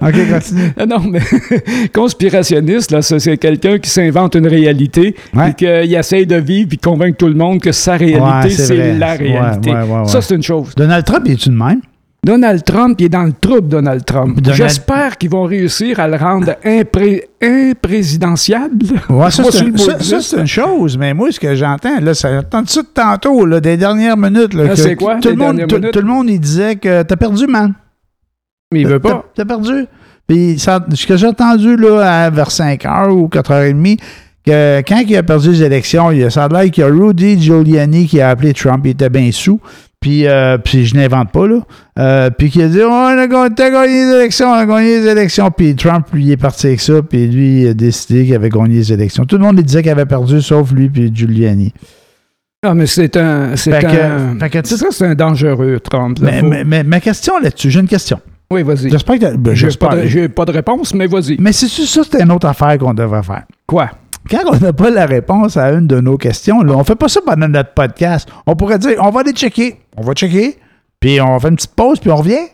[SPEAKER 1] OK, continue.
[SPEAKER 2] Ah Non, mais conspirationniste, là, c'est quelqu'un qui s'invente une réalité, puis qu'il essaye de vivre, puis convaincre tout le monde que sa réalité,
[SPEAKER 1] Ouais, c'est
[SPEAKER 2] la réalité.
[SPEAKER 1] ouais.
[SPEAKER 2] Ça, c'est une chose.
[SPEAKER 1] Donald Trump, est-tu de même?
[SPEAKER 2] Donald Trump, il est dans le trouble, Donald Trump.
[SPEAKER 1] Donald-
[SPEAKER 2] J'espère qu'ils vont réussir à le rendre impré- imprésidentiable.
[SPEAKER 1] Ouais, ça, c'est une, chose, mais moi, ce que j'entends, là, ça j'entends ça de tantôt, là, des dernières minutes. Là,
[SPEAKER 2] Ah,
[SPEAKER 1] que
[SPEAKER 2] c'est quoi,
[SPEAKER 1] tout,
[SPEAKER 2] les
[SPEAKER 1] le monde,
[SPEAKER 2] dernières
[SPEAKER 1] tout,
[SPEAKER 2] minutes?
[SPEAKER 1] tout le monde, il disait que t'as perdu, man.
[SPEAKER 2] Mais il veut pas.
[SPEAKER 1] T'as perdu. Puis, ça- ce que j'ai entendu, là, à- vers 5 h ou 4h30, que quand il a perdu les élections, il y a, ça a l'air qu'il y a Rudy Giuliani qui a appelé Trump, il était bien sous. Puis, euh, puis je n'invente pas, là. Euh, puis qui a dit, oh, on a gagné, les élections, on a gagné les élections. Puis Trump, lui, est parti avec ça, puis lui, il a décidé qu'il avait gagné les élections. Tout le monde lui disait qu'il avait perdu, sauf lui, puis Giuliani.
[SPEAKER 2] Ah, mais c'est un. C'est
[SPEAKER 1] que-
[SPEAKER 2] un.
[SPEAKER 1] que
[SPEAKER 2] ça, c'est un dangereux, Trump. là.
[SPEAKER 1] Mais, mais- mais ma question là-dessus, j'ai une question.
[SPEAKER 2] Oui, vas-y.
[SPEAKER 1] J'espère que ben,
[SPEAKER 2] J'ai pas, de- pas de réponse, mais vas-y.
[SPEAKER 1] Mais c'est ça, c'est une autre affaire qu'on devrait faire?
[SPEAKER 2] Quoi?
[SPEAKER 1] Quand on n'a pas la réponse à une de nos questions, on fait pas ça pendant notre podcast. On pourrait dire, on va aller checker. On va checker, puis on fait une petite pause, puis on revient.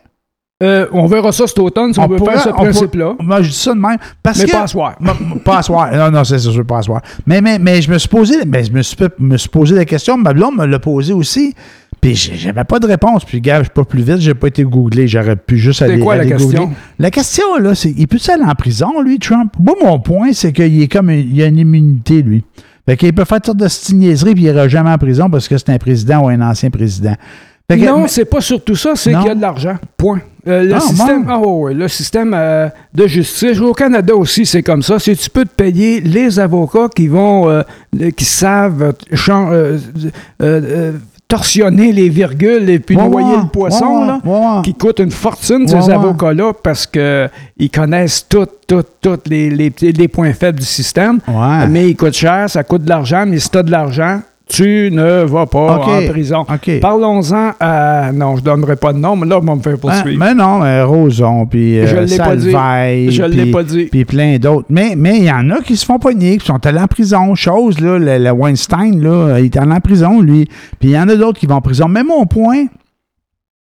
[SPEAKER 2] Euh, on verra ça cet automne si on, veut
[SPEAKER 1] pourrait-
[SPEAKER 2] faire ce
[SPEAKER 1] on
[SPEAKER 2] principe-là.
[SPEAKER 1] Moi, je dis ça de même. Parce
[SPEAKER 2] Mais
[SPEAKER 1] que,
[SPEAKER 2] pas à soir.
[SPEAKER 1] Pas à soir. Non, non, c'est sûr, pas à soir. Mais, mais, mais je me suis posé, mais je me suis, me suis posé la question, ma blonde me l'a posé aussi. Puis j'avais pas de réponse. Puis, gars, je suis pas plus vite, j'ai pas été googlé. J'aurais pu juste aller,
[SPEAKER 2] C'est quoi la
[SPEAKER 1] aller
[SPEAKER 2] question?
[SPEAKER 1] googler. La question, là, c'est il peut-tu aller en prison, lui, Trump? Moi, mon point, c'est qu'il est comme il a une immunité, lui. Fait qu'il peut faire toutes sortes de niaiseries, puis il ira jamais en prison parce que c'est un président ou un ancien président. Que-
[SPEAKER 2] Non,
[SPEAKER 1] mais-
[SPEAKER 2] c'est pas surtout ça, c'est qu'il y a de l'argent. Point. Euh, le
[SPEAKER 1] Ah,
[SPEAKER 2] système, ah, le système euh, de justice, au Canada aussi, c'est comme ça. C'est tu peux te payer les avocats qui vont, euh, qui savent torsionner les virgules et puis
[SPEAKER 1] Ouais,
[SPEAKER 2] noyer
[SPEAKER 1] ouais,
[SPEAKER 2] le poisson,
[SPEAKER 1] ouais,
[SPEAKER 2] là, qui coûte une fortune, ces avocats-là, parce qu'ils connaissent tous, tous, tous les, les, les points faibles du système. Mais ils coûtent cher, ça coûte de l'argent, mais si tu as de l'argent, tu ne vas pas en prison. Parlons-en à... Non, je donnerai pas de nom, mais là, on va me faire
[SPEAKER 1] Hein,
[SPEAKER 2] poursuivre.
[SPEAKER 1] mais non, Roson, puis euh,
[SPEAKER 2] Je l'ai pas dit.
[SPEAKER 1] Salveille,
[SPEAKER 2] Je l'ai
[SPEAKER 1] puis-
[SPEAKER 2] pas dit.
[SPEAKER 1] Puis plein d'autres. Mais mais il y en a qui se font pogner, qui sont allés en prison. Chose, là, le, le Weinstein, là, il est allé en prison, lui. Puis il y en a d'autres qui vont en prison. Mais mon point,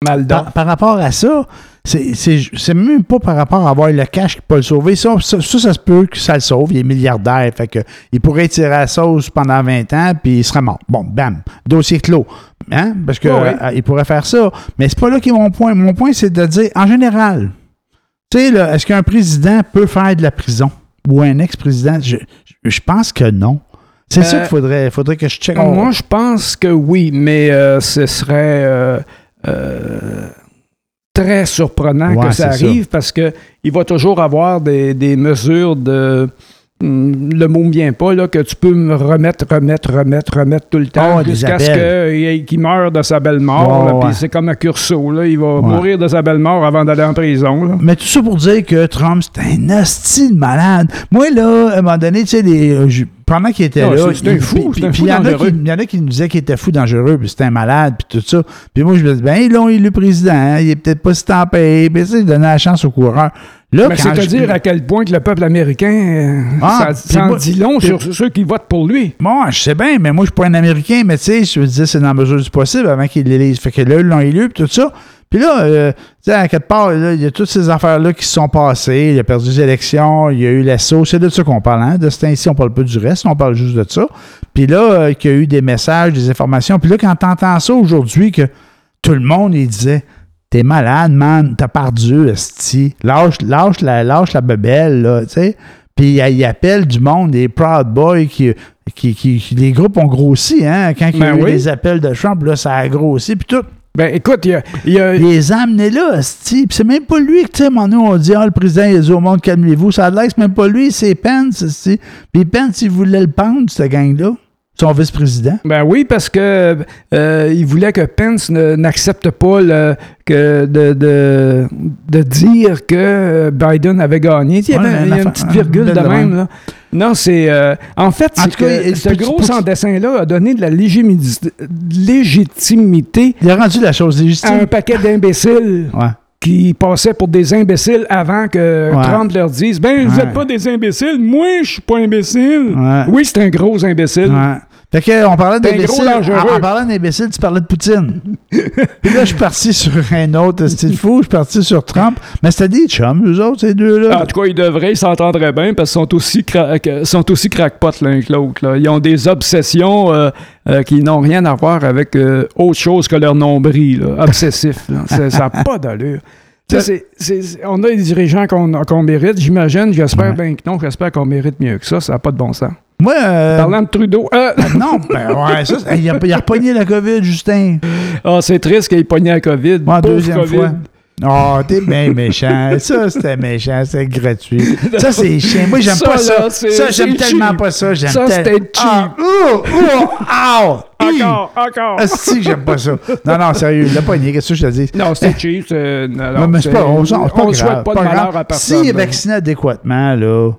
[SPEAKER 2] Mal
[SPEAKER 1] par, par rapport à ça, c'est même pas par rapport à avoir le cash qui peut le sauver. Ça, ça, ça, ça se peut que ça le sauve. Il est milliardaire. Fait que il pourrait tirer la sauce pendant 20 ans, puis il serait mort. Bon, bam. Dossier clos. Hein? Parce
[SPEAKER 2] Ouais, ouais.
[SPEAKER 1] euh, pourrait faire ça. Mais c'est pas là qui est mon point. Mon point, c'est de dire, en général, tu sais, là, est-ce qu'un président peut faire de la prison? Ou un ex-président? Je, je- je pense que non. C'est ça
[SPEAKER 2] Euh,
[SPEAKER 1] qu'il faudrait, faudrait que je check.
[SPEAKER 2] Moi, je pense que oui, mais euh, ce serait euh, très surprenant
[SPEAKER 1] Ouais,
[SPEAKER 2] que ça
[SPEAKER 1] c'est ça.
[SPEAKER 2] arrive parce que il va toujours avoir des, des mesures de. Hum, Le mot me vient pas, là, que tu peux me remettre, remettre, remettre, remettre tout le temps
[SPEAKER 1] Oh,
[SPEAKER 2] jusqu'à ce qu'il meure de sa belle mort.
[SPEAKER 1] Ouais.
[SPEAKER 2] Puis c'est comme un curso, là, il va mourir de sa belle mort avant d'aller en prison. là.
[SPEAKER 1] Mais tout ça pour dire que Trump, c'est un hostile malade. Moi, là, à un moment donné, tu sais, les, euh, pendant qu'il était
[SPEAKER 2] Ah,
[SPEAKER 1] là. il-
[SPEAKER 2] fou,
[SPEAKER 1] puis- il y en a
[SPEAKER 2] dangereux.
[SPEAKER 1] qui- Il y en a qui nous disaient qu'il était fou dangereux, puis c'était un malade, puis tout ça. Puis moi, je me dis, ben, ils l'ont élu président, hein, il est peut-être pas si tempé, puis tu sais, il donnait la chance aux coureurs. Là,
[SPEAKER 2] Mais
[SPEAKER 1] je-
[SPEAKER 2] c'est-à-dire à quel point que le peuple américain, euh,
[SPEAKER 1] Ah,
[SPEAKER 2] ça, en dit long sur ceux qui votent pour lui.
[SPEAKER 1] Bon, je sais bien, mais moi, je suis pas un Américain, mais tu sais, je me disais, c'est dans la mesure du possible avant qu'ils l'élisent. Fait que là, ils l'ont élu, puis tout ça. Puis là, euh, tu sais, à quelque part, il y a toutes ces affaires-là qui se sont passées. Il a perdu les élections, il y a eu l'assaut. C'est de ça qu'on parle, hein. De ce temps-ci, on parle pas du reste, on parle juste de ça. Puis là, euh, qu'il y a eu des messages, des informations. Puis là, quand t'entends ça aujourd'hui, que tout le monde, il disait T'es malade, man, t'as perdu, esti. Lâche, lâche, la, lâche la bebelle, là, tu sais. Puis il, appelle du monde, des Proud Boys, qui, qui, qui, qui- les groupes ont grossi, hein. Quand il y a
[SPEAKER 2] Ben
[SPEAKER 1] eu les appels de Trump, là, ça a grossi, puis tout.
[SPEAKER 2] Ben écoute, il y a, il y a-
[SPEAKER 1] les amenés là. Puis c'est même pas lui que, tu sais, donné, on dit, ah, le président, il dit au monde, calmez-vous. Ça a l'air c'est même pas lui, c'est Pence. Puis Pence, il voulait le pendre, cette gang-là, son vice-président?
[SPEAKER 2] Ben oui, parce que euh, il voulait que Pence n'accepte pas le, que de, de, de dire que euh, Biden avait gagné. Il y, avait,
[SPEAKER 1] Ouais,
[SPEAKER 2] il y a
[SPEAKER 1] une
[SPEAKER 2] petite virgule de même.
[SPEAKER 1] même.
[SPEAKER 2] Là. Non, c'est. euh, en fait,
[SPEAKER 1] En
[SPEAKER 2] c'est
[SPEAKER 1] tout cas,
[SPEAKER 2] que
[SPEAKER 1] il-
[SPEAKER 2] ce gros
[SPEAKER 1] pour-
[SPEAKER 2] sans dessin-là a donné de la légitimité
[SPEAKER 1] Il a rendu la chose
[SPEAKER 2] à un paquet d'imbéciles.
[SPEAKER 1] Ouais.
[SPEAKER 2] qui passaient pour des imbéciles avant que
[SPEAKER 1] Ouais.
[SPEAKER 2] Trump leur dise Ben, vous
[SPEAKER 1] Ouais.
[SPEAKER 2] n'êtes pas des imbéciles, moi, je suis pas imbécile.
[SPEAKER 1] Ouais.
[SPEAKER 2] Oui, c'est un gros imbécile.
[SPEAKER 1] Fait que, on parlait d'imbécile. En, en parlant d'imbécile, tu parlais de Poutine. Puis là, je suis parti sur un autre style fou. Je suis parti sur Trump. Mais c'était des chums, eux autres, ces deux-là.
[SPEAKER 2] En tout cas, ils devraient, ils s'entendraient bien parce qu'ils sont aussi, cra- que- sont aussi crackpots l'un que l'autre. Ils ont des obsessions euh, euh, qui n'ont rien à voir avec euh, autre chose que leur nombril. là. Obsessif. là. Ça n'a pas d'allure. Tu sais, c'est- c'est- c'est- on a des dirigeants qu'on mérite, j'imagine. J'espère
[SPEAKER 1] Ouais.
[SPEAKER 2] bien que non. J'espère qu'on mérite mieux que ça. Ça n'a pas de bon sens.
[SPEAKER 1] Moi, euh,
[SPEAKER 2] Parlant de Trudeau. euh,
[SPEAKER 1] non, ben ouais, ça, c'est- il a, il a repogné la COVID, Justin.
[SPEAKER 2] Ah, c'est triste qu'il ait pogné la COVID.
[SPEAKER 1] Ouais, deuxième
[SPEAKER 2] COVID.
[SPEAKER 1] fois. Oh, t'es bien méchant. Ça, c'était méchant. C'était gratuit. Ça, c'est chiant. Moi, j'aime pas ça.
[SPEAKER 2] c'est-
[SPEAKER 1] Ça, j'aime
[SPEAKER 2] c'est
[SPEAKER 1] tellement
[SPEAKER 2] cheap.
[SPEAKER 1] pas ça. J'aime
[SPEAKER 2] Ça, c'était
[SPEAKER 1] Ah,
[SPEAKER 2] cheap.
[SPEAKER 1] ouh, ow, hi.
[SPEAKER 2] Encore, encore.
[SPEAKER 1] Ah, si j'aime pas ça. Non, non, sérieux, il l'a pogné. Qu'est-ce que je te dis?
[SPEAKER 2] Non, c'est cheap. c'est- non,
[SPEAKER 1] mais c'est pas, on, c'est pas
[SPEAKER 2] on
[SPEAKER 1] grave.
[SPEAKER 2] ne souhaite pas de malheur à personne.
[SPEAKER 1] S'il est vacciné adéquatement, là,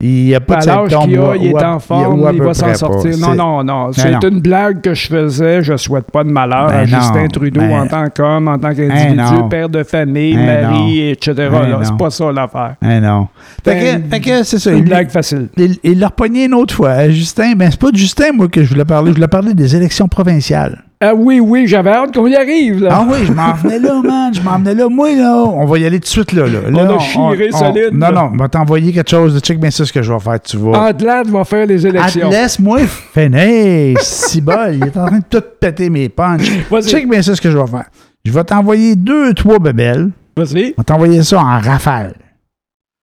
[SPEAKER 1] il n'y a pas
[SPEAKER 2] À
[SPEAKER 1] de symptômes.
[SPEAKER 2] qu'il a,
[SPEAKER 1] ou-
[SPEAKER 2] il est
[SPEAKER 1] à-
[SPEAKER 2] en forme,
[SPEAKER 1] à
[SPEAKER 2] il va s'en sortir.
[SPEAKER 1] pas.
[SPEAKER 2] Non, non, non. C'est une blague que je faisais. Je souhaite pas de malheur à
[SPEAKER 1] Ben non,
[SPEAKER 2] Justin Trudeau
[SPEAKER 1] ben-
[SPEAKER 2] en tant qu'homme, en tant
[SPEAKER 1] Ben
[SPEAKER 2] qu'individu, père de famille,
[SPEAKER 1] Ben
[SPEAKER 2] mari, etc.
[SPEAKER 1] Ben.
[SPEAKER 2] C'est pas ça l'affaire.
[SPEAKER 1] Non. Fait
[SPEAKER 2] Ben,
[SPEAKER 1] que, c'est ça.
[SPEAKER 2] Une
[SPEAKER 1] Il-
[SPEAKER 2] blague facile.
[SPEAKER 1] Il l'a repogné une autre fois. Justin, mais c'est pas de Justin, moi, que je voulais parler. Je voulais parler des élections provinciales.
[SPEAKER 2] Ah oui, oui, j'avais hâte qu'on y arrive. Là.
[SPEAKER 1] Ah oui, je m'en venais là, man. Je m'en venais là. Moi, là, on va y aller tout de suite, là. là. Là,
[SPEAKER 2] On a chiré solide,
[SPEAKER 1] Non, non, on va t'envoyer quelque chose. Check bien ça, ce que je vais faire, tu vois.
[SPEAKER 2] Adelaide va faire les élections.
[SPEAKER 1] Laisse-moi finir. Si bol, il est en train de tout péter mes punches. Check bien ça, ce que je vais faire. Je vais t'envoyer deux, trois bebelles.
[SPEAKER 2] Vas-y.
[SPEAKER 1] Je vais t'envoyer ça en rafale.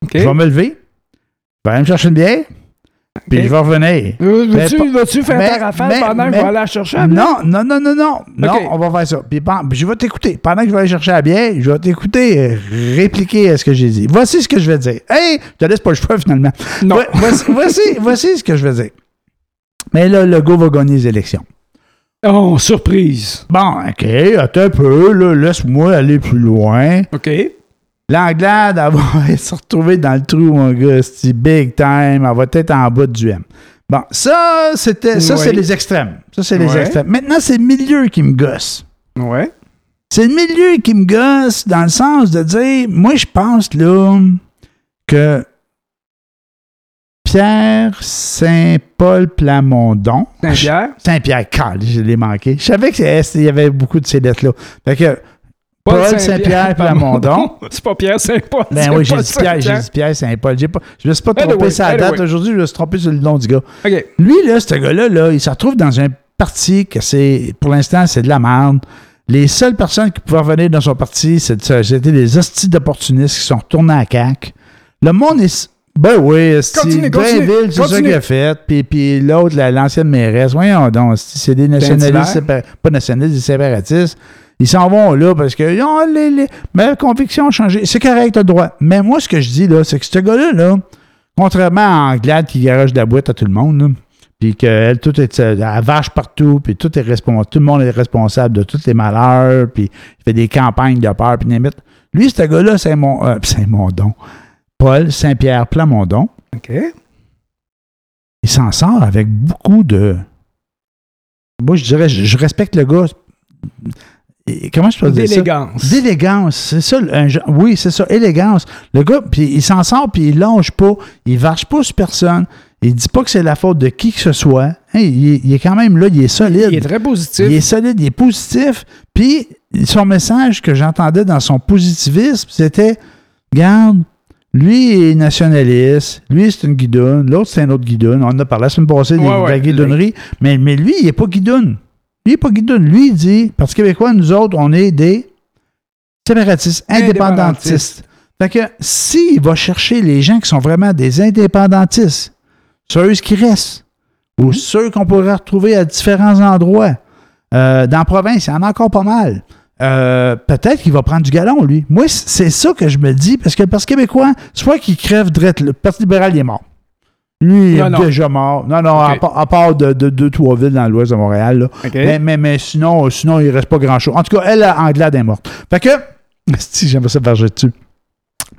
[SPEAKER 2] OK.
[SPEAKER 1] Je vais me lever. Je vais aller me chercher une bière. Puis je vais revenir.
[SPEAKER 2] Euh, vas-tu faire ta rafale
[SPEAKER 1] mais-
[SPEAKER 2] pendant que je vais aller la chercher? à
[SPEAKER 1] Non, non, non, non, non. Non, on va faire ça. Puis je vais t'écouter. Pendant que je vais aller chercher la bière, je vais t'écouter euh, répliquer à ce que j'ai dit. Voici ce que je vais dire. Hey, je te laisse pas le choix finalement.
[SPEAKER 2] Non.
[SPEAKER 1] Vo- Voici, voici, voici ce que je vais dire. Mais là, le gars va gagner les élections.
[SPEAKER 2] Oh, surprise.
[SPEAKER 1] Bon, OK, attends un peu, laisse-moi aller plus loin.
[SPEAKER 2] OK.
[SPEAKER 1] L'Anglade, elle va se retrouver dans le trou, mon gars. C'est big time. Elle va être en bas du M. Bon, ça, c'était, ça, c'est les extrêmes. Ça, c'est les extrêmes. Maintenant, c'est le milieu qui me gosse.
[SPEAKER 2] Ouais.
[SPEAKER 1] C'est le milieu qui me gosse dans le sens de dire, moi, je pense, là, que Pierre Saint-Paul Plamondon.
[SPEAKER 2] Saint-Pierre?
[SPEAKER 1] Saint-Pierre, cal, je l'ai manqué. Je savais qu'il y avait beaucoup de ces lettres-là. Fait que, Paul Saint-Pierre Plamondon.
[SPEAKER 2] C'est pas Pierre Saint-Paul.
[SPEAKER 1] Ben
[SPEAKER 2] c'est
[SPEAKER 1] oui, j'ai dit dit Pierre Saint-Paul. J'ai pas- Je me suis pas trompé
[SPEAKER 2] Anyway,
[SPEAKER 1] sa date
[SPEAKER 2] anyway.
[SPEAKER 1] aujourd'hui, je me suis trompé sur le nom du gars. Lui, là, ce gars-là, là, il se retrouve dans un parti que c'est, pour l'instant, c'est de la merde. Les seules personnes qui pouvaient revenir dans son parti, c'est- c'était des hosties d'opportunistes qui sont retournés à CAQ. Le monde est. Ben oui,
[SPEAKER 2] continue,
[SPEAKER 1] Blainville, c'est ça qu'il a fait. Puis, puis l'autre, la- l'ancienne mairesse, voyons donc, c'est des nationalistes, sépa- pas nationalistes, des séparatistes. Ils s'en vont là parce que oh, les, les, ma conviction a changé. C'est correct, t'as le droit. Mais moi, ce que je dis, là, c'est que ce gars-là, là, contrairement à Anglade qui garage de la boîte à tout le monde, puis qu'elle, tout est, elle vache partout, puis tout est responsable, tout le monde est responsable de tous les malheurs, puis il fait des campagnes de peur, puis n'importe. Lui, ce gars-là, c'est mon, euh, Saint-Mondon. Paul Saint-Pierre Plamondon,
[SPEAKER 2] OK.
[SPEAKER 1] il s'en sort avec beaucoup de. Moi, je dirais, je, je respecte le gars. Comment je peux dire ça?
[SPEAKER 2] D'élégance.
[SPEAKER 1] D'élégance, c'est ça. un oui, c'est ça, élégance. Le gars, puis il s'en sort, puis il lâche pas, il vache pas sur personne, il dit pas que c'est la faute de qui que ce soit. Hein, il, est- il est quand même là, il est solide.
[SPEAKER 2] Il est très positif.
[SPEAKER 1] Il est solide, il est positif. Puis son message que j'entendais dans son positivisme, c'était Garde, lui est nationaliste, lui c'est une guidoune, l'autre c'est un autre guidoune. On en a parlé la semaine passée des-
[SPEAKER 2] Ouais,
[SPEAKER 1] de la guidonnerie, mais, mais lui, il n'est pas guidoune. Lui, il n'est pas guidoune. Lui, il dit Parti québécois, nous autres, on est des séparatistes, indépendantistes. Fait que s'il va chercher les gens qui sont vraiment des indépendantistes, ceux qui restent, ou ceux qu'on pourrait retrouver à différents endroits, euh, dans la province, il y en a encore pas mal. Euh, peut-être qu'il va prendre du galon, lui. Moi, c'est ça que je me dis, parce que le Parti québécois, soit qu'il crève drette, le Parti libéral, il est mort. Lui, il est
[SPEAKER 2] Non,
[SPEAKER 1] déjà mort. Non, non, à, part- à part de, de deux, trois villes dans l'ouest de Montréal. là. Mais, mais, mais sinon, sinon, il reste pas grand-chose. En tout cas, elle, Anglade, est morte. Fait que, si j'aimerais ça varger dessus.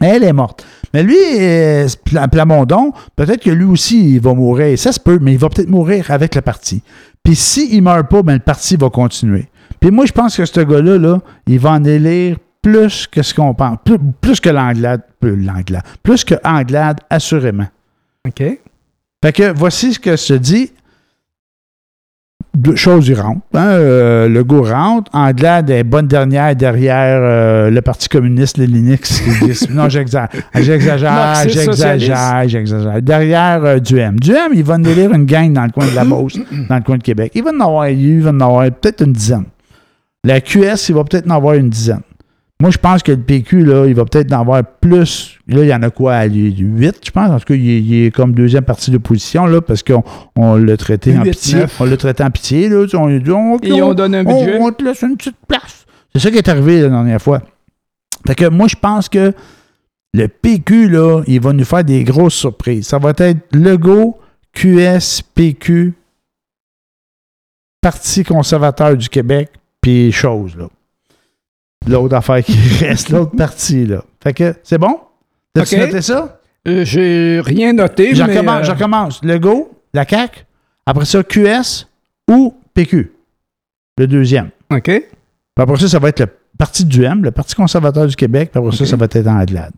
[SPEAKER 1] Mais elle est morte. Mais lui, euh, Pla- Plamondon, peut-être que lui aussi, il va mourir. Ça se peut, mais il va peut-être mourir avec le parti. Puis s'il ne meurt pas, ben, le parti va continuer. Puis moi, je pense que ce gars-là, là, il va en élire plus que ce qu'on pense. Plus, plus que l'Anglade. Plus, l'Anglade. Plus que Anglade, assurément.
[SPEAKER 2] OK.
[SPEAKER 1] Fait que voici ce que se dit. Deux choses. Hein, euh, le go rentre. Anglade est bonne dernière derrière euh, le Parti communiste, les Linux. non, j'exagère. J'exagère, j'exagère, j'exagère. Derrière euh, Duhem. Duhem, il va en élire une gang dans le coin de la Beauce, dans le coin de Québec. Il va en avoir, il va en avoir peut-être une dizaine. La QS, il va peut-être en avoir une dizaine. Moi, je pense que le PQ, là, il va peut-être en avoir plus. Là, il y en a quoi? Huit, je pense. En tout cas, il est, il est comme deuxième partie d'opposition, là, parce qu'on on l'a traité en pitié. On l'a traité en pitié, là. On lui a dit, on,
[SPEAKER 2] Et on donne un
[SPEAKER 1] on-
[SPEAKER 2] budget.
[SPEAKER 1] on te laisse une petite place. C'est ça qui est arrivé la dernière fois. Fait que moi, je pense que le PQ, là, il va nous faire des grosses surprises. Ça va être Legault, QS, PQ, Parti conservateur du Québec, puis chose, là. L'autre affaire qui reste, l'autre parti, là. Fait que, c'est bon? T'as-tu
[SPEAKER 2] OK.
[SPEAKER 1] noté ça?
[SPEAKER 2] Euh, J'ai rien noté,
[SPEAKER 1] Je
[SPEAKER 2] mais...
[SPEAKER 1] recommence, je
[SPEAKER 2] euh,
[SPEAKER 1] recommence. Legault, la CAQ, après ça, QS ou PQ, le deuxième.
[SPEAKER 2] OK.
[SPEAKER 1] Puis après ça, ça va être le Parti du M, le Parti conservateur du Québec, puis après ça, ça va être Anglade.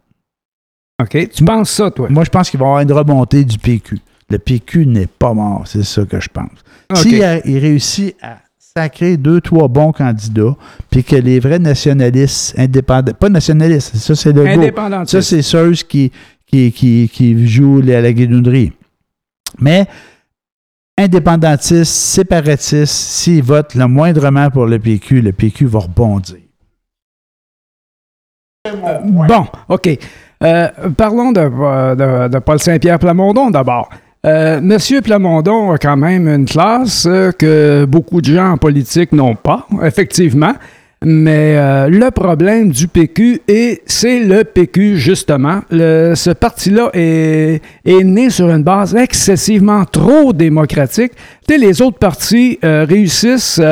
[SPEAKER 2] OK. Tu penses ça, toi?
[SPEAKER 1] Moi, je pense qu'il va y avoir une remontée du PQ. Le PQ n'est pas mort, c'est ça que je pense. S'il réussit à sacrer deux, trois bons candidats, puis que les vrais nationalistes indépendants, pas nationalistes, ça c'est le go. Ça, c'est ceux qui, qui, qui, qui jouent à la guidonnerie. Mais indépendantistes, séparatistes, s'ils votent le moindrement pour le PQ, le PQ va rebondir.
[SPEAKER 2] Bon, OK. Euh, parlons de, de- de Paul Saint-Pierre Plamondon d'abord. Euh, Monsieur Plamondon a quand même une classe euh, que beaucoup de gens en politique n'ont pas, effectivement. Mais euh, le problème du PQ, et c'est le PQ justement, ce parti-là est, né sur une base excessivement trop démocratique. Tu les autres partis réussissent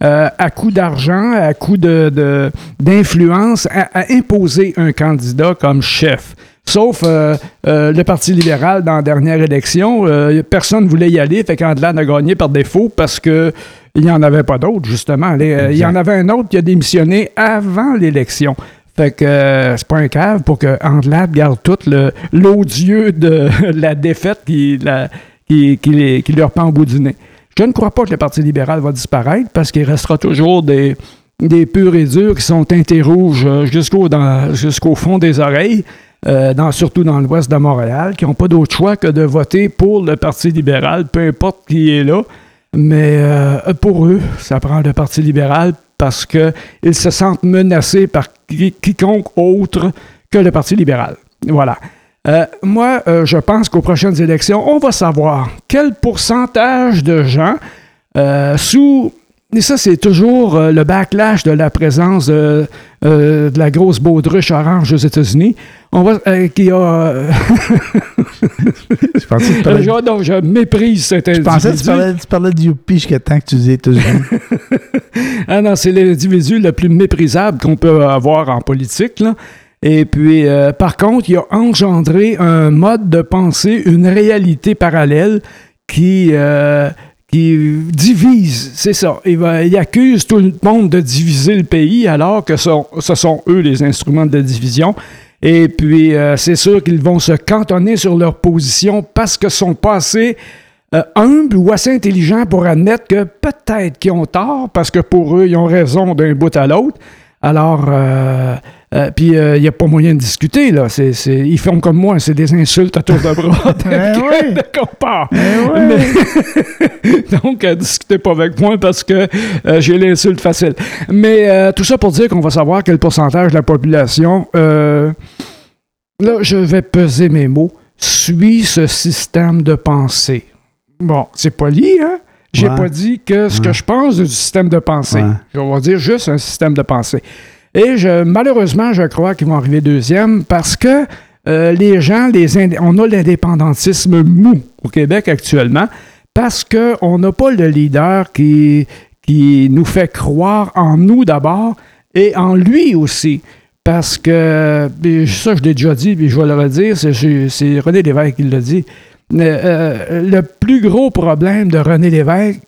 [SPEAKER 2] à coup d'argent, à coup d'influence, à imposer un candidat comme chef. Sauf euh, euh, le Parti libéral dans la dernière élection. euh, personne ne voulait y aller. Fait qu'Andelade a gagné par défaut parce que il n'y en avait pas d'autres, justement. Il y en avait un autre qui a démissionné avant l'élection. Fait que c'est pas un cave pour que Andelade garde tout le, l'odieux de la défaite qui, la- qui, qui, les- qui leur pend au bout du nez. Je ne crois pas que le Parti libéral va disparaître parce qu'il restera toujours des, des purs et durs qui sont teintés rouges jusqu'au fond des oreilles, euh, dans- surtout dans l'ouest de Montréal, qui n'ont pas d'autre choix que de voter pour le Parti libéral, peu importe qui est là. Mais euh, pour eux, ça prend le Parti libéral parce qu'ils se sentent menacés par qui- quiconque autre que le Parti libéral. Voilà. Euh, moi, je pense qu'aux prochaines élections, on va savoir quel pourcentage de gens sous... Et ça, c'est toujours euh, le backlash de la présence de, euh, de la grosse baudruche orange aux États-Unis. On va, euh, qui a... euh,
[SPEAKER 1] Je pensais que tu
[SPEAKER 2] je méprise cet
[SPEAKER 1] je pensais que tu
[SPEAKER 2] individu.
[SPEAKER 1] parlais, tu parlais de Youpi jusqu'à temps que tu disais États-Unis.
[SPEAKER 2] Ah non, c'est l'individu le plus méprisable qu'on peut avoir en politique. là. Et puis, par contre, il a engendré un mode de pensée, une réalité parallèle qui, qui divise. C'est ça. Il, va- il accuse tout le monde de diviser le pays alors que ce, sont eux les instruments de division. Et puis, euh, c'est sûr qu'ils vont se cantonner sur leur position parce que sont pas assez euh, humbles ou assez intelligents pour admettre que peut-être qu'ils ont tort parce que pour eux, ils ont raison d'un bout à l'autre. Alors, euh, euh, puis euh, il n'y a pas moyen de discuter, là. Ils font comme moi, c'est des insultes à tour de bras.
[SPEAKER 1] Ouais.
[SPEAKER 2] de compare. Mais- Donc, euh, discutez pas avec moi parce que euh, j'ai l'insulte facile. Mais euh, tout ça pour dire qu'on va savoir quel pourcentage de la population, euh, là, je vais peser mes mots, suit ce système de pensée. Bon, c'est poli, hein? J'ai
[SPEAKER 1] Ouais.
[SPEAKER 2] pas dit que ce
[SPEAKER 1] Ouais.
[SPEAKER 2] que je pense du système de pensée.
[SPEAKER 1] Ouais.
[SPEAKER 2] Je vais dire juste un système de pensée. Et je, malheureusement, je crois qu'ils vont arriver deuxième parce que euh, les gens, les on a l'indépendantisme mou au Québec actuellement parce qu'on n'a pas le leader qui, qui nous fait croire en nous d'abord et en lui aussi. Parce que, ça je l'ai déjà dit, puis je vais le redire, c'est, c'est René Lévesque qui l'a dit. Euh, euh, le plus gros problème de René Lévesque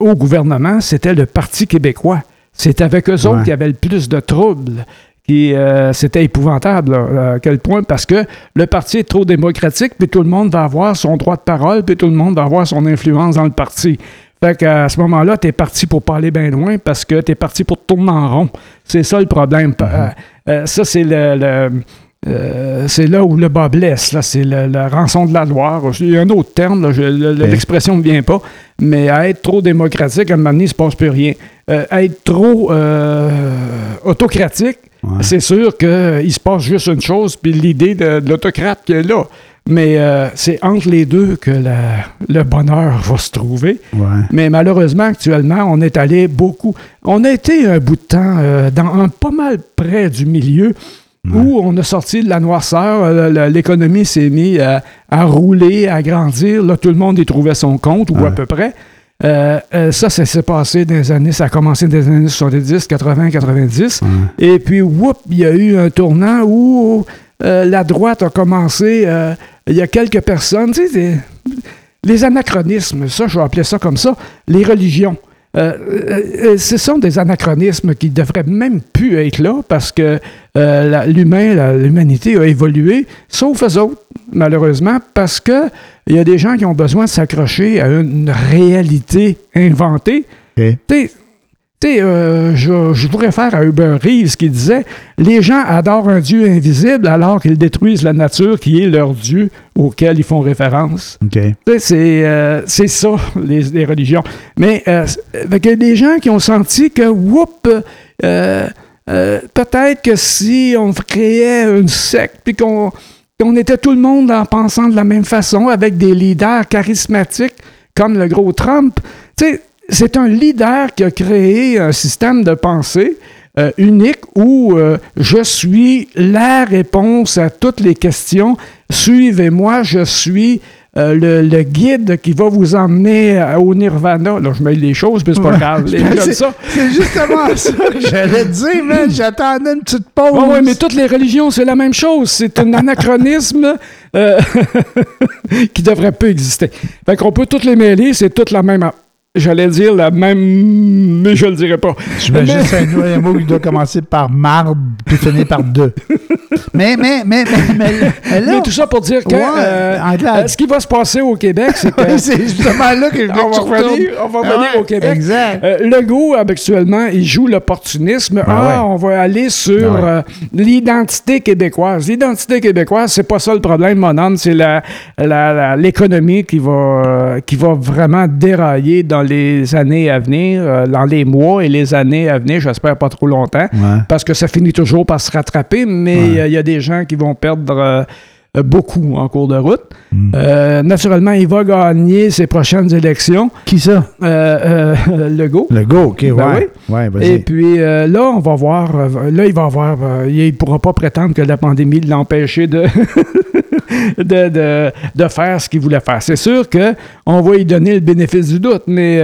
[SPEAKER 2] au gouvernement, c'était le Parti québécois. C'est avec eux autres qu'il y avait le plus de troubles. Euh, c'était épouvantable là, à quel point parce que le parti est trop démocratique puis tout le monde va avoir son droit de parole puis tout le monde va avoir son influence dans le parti. Fait qu'à ce moment-là, t'es parti pour pas aller bien loin parce que t'es parti pour tourner en rond. C'est ça le problème. Euh, euh, ça, c'est le, le- euh, c'est là où le bas blesse. Là, c'est le, le rançon de la Loire. Il y a un autre terme,
[SPEAKER 1] Ok.
[SPEAKER 2] l'expression ne vient pas. Mais à être trop démocratique, à un moment donné, il ne se passe plus rien. Euh, à être trop euh, autocratique,
[SPEAKER 1] Ouais.
[SPEAKER 2] c'est sûr qu'il se passe juste une chose, puis l'idée de, de l'autocrate qui est là. Mais c'est entre les deux que la- le bonheur va se trouver.
[SPEAKER 1] Ouais.
[SPEAKER 2] Mais malheureusement, actuellement, on est allé beaucoup. On a été un bout de temps dans un pas mal près du milieu où on a sorti de la noirceur. euh, L'économie s'est mise à, à rouler, à grandir. Là, tout le monde y trouvait son compte, ou
[SPEAKER 1] Ouais.
[SPEAKER 2] à peu près. Euh, euh, ça, ça s'est passé dans les années, ça a commencé dans les années 70, 80, 90.
[SPEAKER 1] Ouais.
[SPEAKER 2] Et puis, whoop, il y a eu un tournant où euh, la droite a commencé. euh, il y a quelques personnes, tu sais, des- les anachronismes, ça, je vais appeler ça comme ça, les religions. Euh, euh, euh, ce sont des anachronismes qui devraient même plus être là parce que euh, l'humain, l'humanité a évolué, sauf eux autres, malheureusement, parce que il y a des gens qui ont besoin de s'accrocher à une réalité inventée.
[SPEAKER 1] OK.
[SPEAKER 2] Tu sais, tu sais, euh, je, je pourrais faire à Hubert Reeves qui disait Les gens adorent un Dieu invisible alors qu'ils détruisent la nature qui est leur Dieu auquel ils font référence.
[SPEAKER 1] OK.
[SPEAKER 2] Tu sais, C'est euh, c'est ça, les, les religions. Mais euh, c'est- fait que des gens qui ont senti que, whoop, euh, euh, peut-être que si on créait une secte, puis qu'on qu'on était tout le monde en pensant de la même façon, avec des leaders charismatiques comme le gros Trump, tu sais, c'est un leader qui a créé un système de pensée euh, unique où euh, je suis la réponse à toutes les questions. Suivez-moi, je suis euh, le, le guide qui va vous emmener au nirvana. Là, je mets les choses, mais c'est pas grave.
[SPEAKER 1] Ben, c'est-. C'est justement ça que j'allais dire, man. J'attendais une petite pause.
[SPEAKER 2] Oui, ouais, mais toutes les religions, c'est la même chose. C'est un anachronisme qui devrait peu exister. Fait qu'on peut toutes les mêler, c'est toute la même. J'allais dire la même, mais je le dirais pas.
[SPEAKER 1] J'imagine
[SPEAKER 2] Mais-
[SPEAKER 1] que c'est un, un mot qui doit commencer par marde puis finir par deux. mais, mais, mais, mais, mais, mais là,
[SPEAKER 2] Mais tout ça pour dire que
[SPEAKER 1] Ouais,
[SPEAKER 2] euh, euh, ce qui va se passer au Québec, c'est que
[SPEAKER 1] c'est justement là que je
[SPEAKER 2] on va revenir, on va revenir
[SPEAKER 1] Ah
[SPEAKER 2] au Québec.
[SPEAKER 1] Exact.
[SPEAKER 2] Euh, Legault, habituellement, il joue l'opportunisme. ah,
[SPEAKER 1] ouais.
[SPEAKER 2] on va aller sur
[SPEAKER 1] Ben ouais.
[SPEAKER 2] euh, l'identité québécoise. L'identité québécoise, c'est pas ça le problème, mon homme. C'est la, l'économie qui va, qui va vraiment dérailler dans les années à venir, dans les mois et les années à venir. J'espère pas trop longtemps. Parce que ça finit toujours par se rattraper, mais Euh, il y a des gens qui vont perdre euh, beaucoup en cours de route.
[SPEAKER 1] Mm.
[SPEAKER 2] Euh, naturellement, il va gagner ses prochaines élections.
[SPEAKER 1] Qui ça?
[SPEAKER 2] Euh, euh, Legault.
[SPEAKER 1] Le go, OK, ouais.
[SPEAKER 2] Ben
[SPEAKER 1] Ouais, vas-y.
[SPEAKER 2] Et puis euh, là, on va voir. là, il va avoir. euh, il ne pourra pas prétendre que la pandémie l'a empêché de, de, de, de faire ce qu'il voulait faire. C'est sûr qu'on va lui donner le bénéfice du doute, mais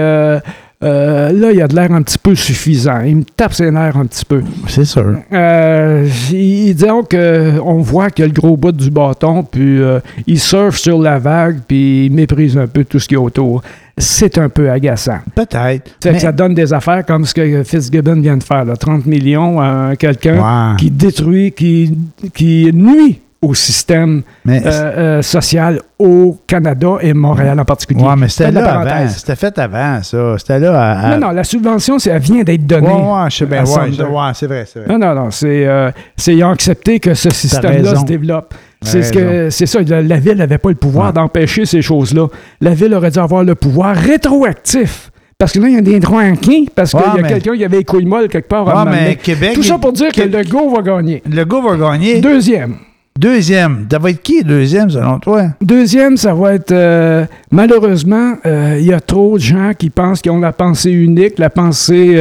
[SPEAKER 2] euh, euh, là, il a de l'air un petit peu suffisant. Il me tape ses nerfs un petit peu.
[SPEAKER 1] C'est sûr.
[SPEAKER 2] Euh, il- disons qu'on voit qu'il a le gros bout du bâton, puis euh, il surfe sur la vague, puis il méprise un peu tout ce qu'il y a autour. C'est un peu agaçant.
[SPEAKER 1] Peut-être. Mais-
[SPEAKER 2] ça donne des affaires comme ce que Fitzgibbon vient de faire, là, 30 millions à quelqu'un qui détruit, qui, qui nuit au système
[SPEAKER 1] Mais,
[SPEAKER 2] euh, euh, social au Canada et Montréal en particulier.
[SPEAKER 1] mais c'était là avant. C'était fait avant, ça. C'était là à. à-
[SPEAKER 2] Non, non, la subvention, elle vient d'être donnée.
[SPEAKER 1] Je sais bien. Ouais, c'est vrai, c'est vrai.
[SPEAKER 2] Non, non, non. C'est, euh, c'est- ils ont accepté que ce système-là se développe. C'est, ce que, c'est ça. La, la ville n'avait pas le pouvoir
[SPEAKER 1] Ouais.
[SPEAKER 2] d'empêcher ces choses-là. La ville aurait dû avoir le pouvoir rétroactif. Parce que là, il y a des droits acquis, parce qu'il
[SPEAKER 1] Ouais,
[SPEAKER 2] y a
[SPEAKER 1] mais-
[SPEAKER 2] quelqu'un qui avait les couilles molles quelque part.
[SPEAKER 1] Ouais, mais. Québec.
[SPEAKER 2] Tout ça pour dire que le go va gagner.
[SPEAKER 1] Le gars va gagner.
[SPEAKER 2] Deuxième.
[SPEAKER 1] Deuxième. Ça va être qui, deuxième, selon toi?
[SPEAKER 2] Deuxième, ça va être euh, malheureusement, euh, il y a trop de gens qui pensent qu'ils ont la pensée unique, la pensée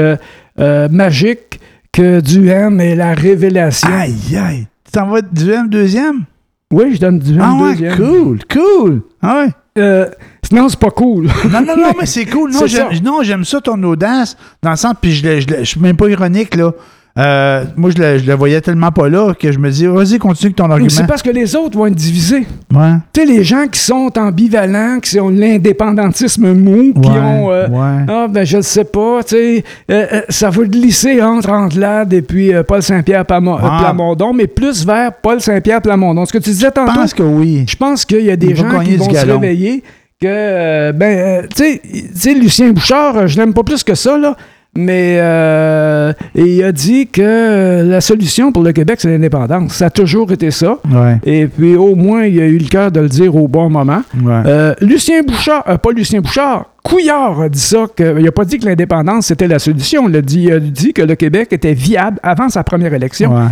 [SPEAKER 2] euh, magique, que Duhem est la révélation.
[SPEAKER 1] Aïe, aïe. Tu t'en vas être deuxième, deuxième?
[SPEAKER 2] Oui, je donne Duhem
[SPEAKER 1] Ah ouais,
[SPEAKER 2] deuxième.
[SPEAKER 1] cool, cool. Ah ouais.
[SPEAKER 2] Non, c'est pas cool.
[SPEAKER 1] Non, non, non, mais c'est cool. Non, j'aime,
[SPEAKER 2] ça.
[SPEAKER 1] ça, ton audace, dans le sens, puis je, je, le- je suis même pas ironique, là. Euh, moi, je le, je le voyais tellement pas là que je me dis, vas-y, continue avec ton argument.
[SPEAKER 2] c'est parce que les autres vont être divisés.
[SPEAKER 1] Ouais.
[SPEAKER 2] Tu sais, les gens qui sont ambivalents, qui ont l'indépendantisme mou, qui ont. euh,
[SPEAKER 1] ouais.
[SPEAKER 2] Ah, ben, je ne sais pas, tu sais, euh, ça va glisser entre Anglade et puis Paul Saint-Pierre Plamo-
[SPEAKER 1] Ah.
[SPEAKER 2] Plamondon, mais plus vers Paul Saint-Pierre Plamondon. Ce que tu disais
[SPEAKER 1] Je
[SPEAKER 2] tantôt,
[SPEAKER 1] pense que oui.
[SPEAKER 2] je pense qu'il y a des
[SPEAKER 1] Il
[SPEAKER 2] gens qui vont se réveiller que, ben, tu sais, Lucien Bouchard, je l'aime pas plus que ça, là, mais euh, il a dit que la solution pour le Québec, c'est l'indépendance. Ça a toujours été ça.
[SPEAKER 1] Ouais.
[SPEAKER 2] Et puis, au moins, il a eu le cœur de le dire au bon moment.
[SPEAKER 1] Ouais.
[SPEAKER 2] Euh, Lucien Bouchard, euh, pas Lucien Bouchard, Couillard a dit ça. Que, il n'a pas dit que l'indépendance, c'était la solution. Il a dit, il a dit que le Québec était viable avant sa première élection.
[SPEAKER 1] Ouais.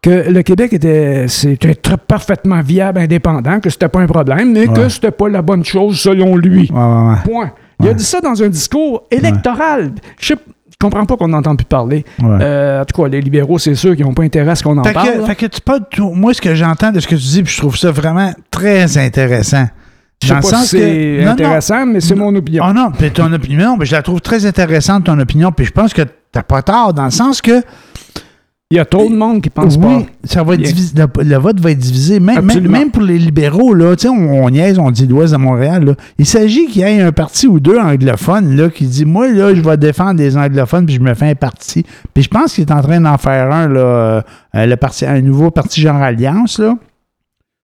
[SPEAKER 2] Que le Québec était, très- parfaitement viable, indépendant, que c'était pas un problème, mais que
[SPEAKER 1] Ouais.
[SPEAKER 2] c'était pas la bonne chose selon lui.
[SPEAKER 1] Ouais, ouais, ouais.
[SPEAKER 2] Point. Il a dit ça dans un discours électoral. Je sais- je comprends pas qu'on n'entend plus parler.
[SPEAKER 1] Ouais.
[SPEAKER 2] Euh, en tout cas, les libéraux, c'est sûr qu'ils n'ont pas intérêt à ce qu'on en
[SPEAKER 1] Fait
[SPEAKER 2] parle.
[SPEAKER 1] que, fait que tu pas tout. Moi, ce que j'entends de ce que tu dis, puis je trouve ça vraiment très intéressant.
[SPEAKER 2] Je sais pas
[SPEAKER 1] sens
[SPEAKER 2] si c'est
[SPEAKER 1] que- non, non.
[SPEAKER 2] intéressant, mais c'est mon opinion.
[SPEAKER 1] Oh non, puis ton opinion, mais je la trouve très intéressante, ton opinion, puis je pense que t'as pas tort, dans le sens que
[SPEAKER 2] Il y a trop de monde qui pense
[SPEAKER 1] oui,
[SPEAKER 2] pas.
[SPEAKER 1] ça va être
[SPEAKER 2] Bien.
[SPEAKER 1] divisé, le, le vote va être divisé, même, même, même pour les libéraux, là, on, on niaise, on dit l'Ouest de Montréal, là. Il s'agit qu'il y ait un parti ou deux anglophones, là, qui dit, moi, là, je vais défendre les anglophones, puis je me fais un parti. Puis je pense qu'il est en train d'en faire un, là, euh, le parti, un nouveau parti genre Alliance, là.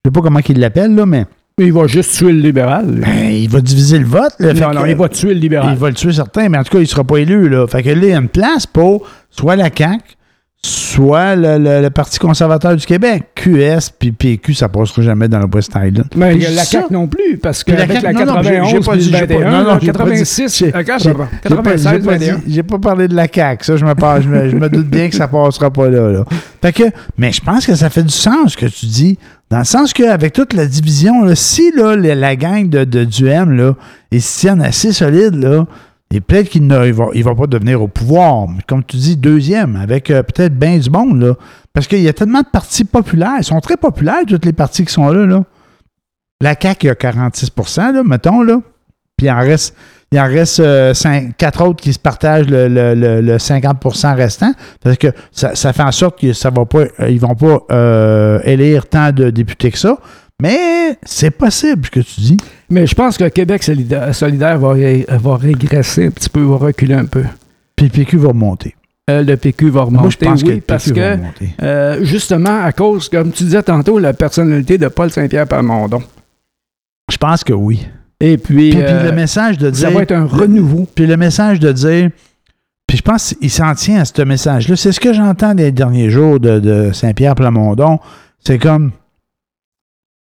[SPEAKER 1] Je sais pas comment il l'appelle, là, mais
[SPEAKER 2] Il va juste tuer le libéral.
[SPEAKER 1] ben, il va diviser le vote, là.
[SPEAKER 2] Non, il va tuer le libéral.
[SPEAKER 1] il va le tuer certain, mais en tout cas, il ne sera pas élu. Là. Fait que là, il y a une place pour soit la CAQ, soit le, le- le Parti conservateur du Québec. QS puis PQ, ça passera jamais dans le West Island.
[SPEAKER 2] Mais
[SPEAKER 1] Puis
[SPEAKER 2] il y a la CAQ non plus, parce
[SPEAKER 1] Puis la
[SPEAKER 2] qu'avec la,
[SPEAKER 1] CAQ non, non, j'ai-
[SPEAKER 2] 91
[SPEAKER 1] j'ai pas dit- j'ai pas-
[SPEAKER 2] 21,
[SPEAKER 1] non, non,
[SPEAKER 2] là,
[SPEAKER 1] j'ai pas dit-
[SPEAKER 2] 86,
[SPEAKER 1] j'ai-
[SPEAKER 2] euh,
[SPEAKER 1] j'ai-
[SPEAKER 2] quatre-
[SPEAKER 1] j'ai pas-
[SPEAKER 2] 96,
[SPEAKER 1] j'ai pas dit-
[SPEAKER 2] 21.
[SPEAKER 1] J'ai pas parlé de la CAQ. Ça, je me, parle- je me, je me doute bien que ça passera pas là, là. Fait que, mais je pense que ça fait du sens ce que tu dis. Dans le sens qu'avec toute la division, là, si là, la, la gang de, de là, ils se tiennent assez solides, là, Et peut-être qu'il ne va, pas devenir au pouvoir, mais comme tu dis, deuxième, avec euh, peut-être bien du monde, là. Parce qu'il y a tellement de partis populaires. Ils sont très populaires, toutes les partis qui sont là, là. La CAQ, il y a 46 là, mettons, là. Puis il en reste, il en reste euh, cinq- quatre autres qui se partagent le, le- le- le 50% restant. Parce que ça, fait en sorte que ça euh, vont pas euh, élire tant de députés que ça. Mais c'est possible, ce que tu dis.
[SPEAKER 2] Mais je pense que Québec solidaire, solidaire va, ré- va régresser un petit peu, va reculer un peu.
[SPEAKER 1] Puis le PQ va remonter.
[SPEAKER 2] Euh, le PQ va remonter,
[SPEAKER 1] Moi, je pense que le
[SPEAKER 2] parce
[SPEAKER 1] PQ va
[SPEAKER 2] que
[SPEAKER 1] remonter.
[SPEAKER 2] euh, justement à cause, comme tu disais tantôt, la personnalité de Paul Saint-Pierre Plamondon.
[SPEAKER 1] Je pense que oui.
[SPEAKER 2] Et puis,
[SPEAKER 1] Puis, puis
[SPEAKER 2] euh,
[SPEAKER 1] le message de dire.
[SPEAKER 2] ça va être un renouveau.
[SPEAKER 1] Puis le message de dire. Puis je pense qu'il s'en tient à ce message-là. C'est ce que j'entends des derniers jours de, de Saint-Pierre Plamondon. C'est comme.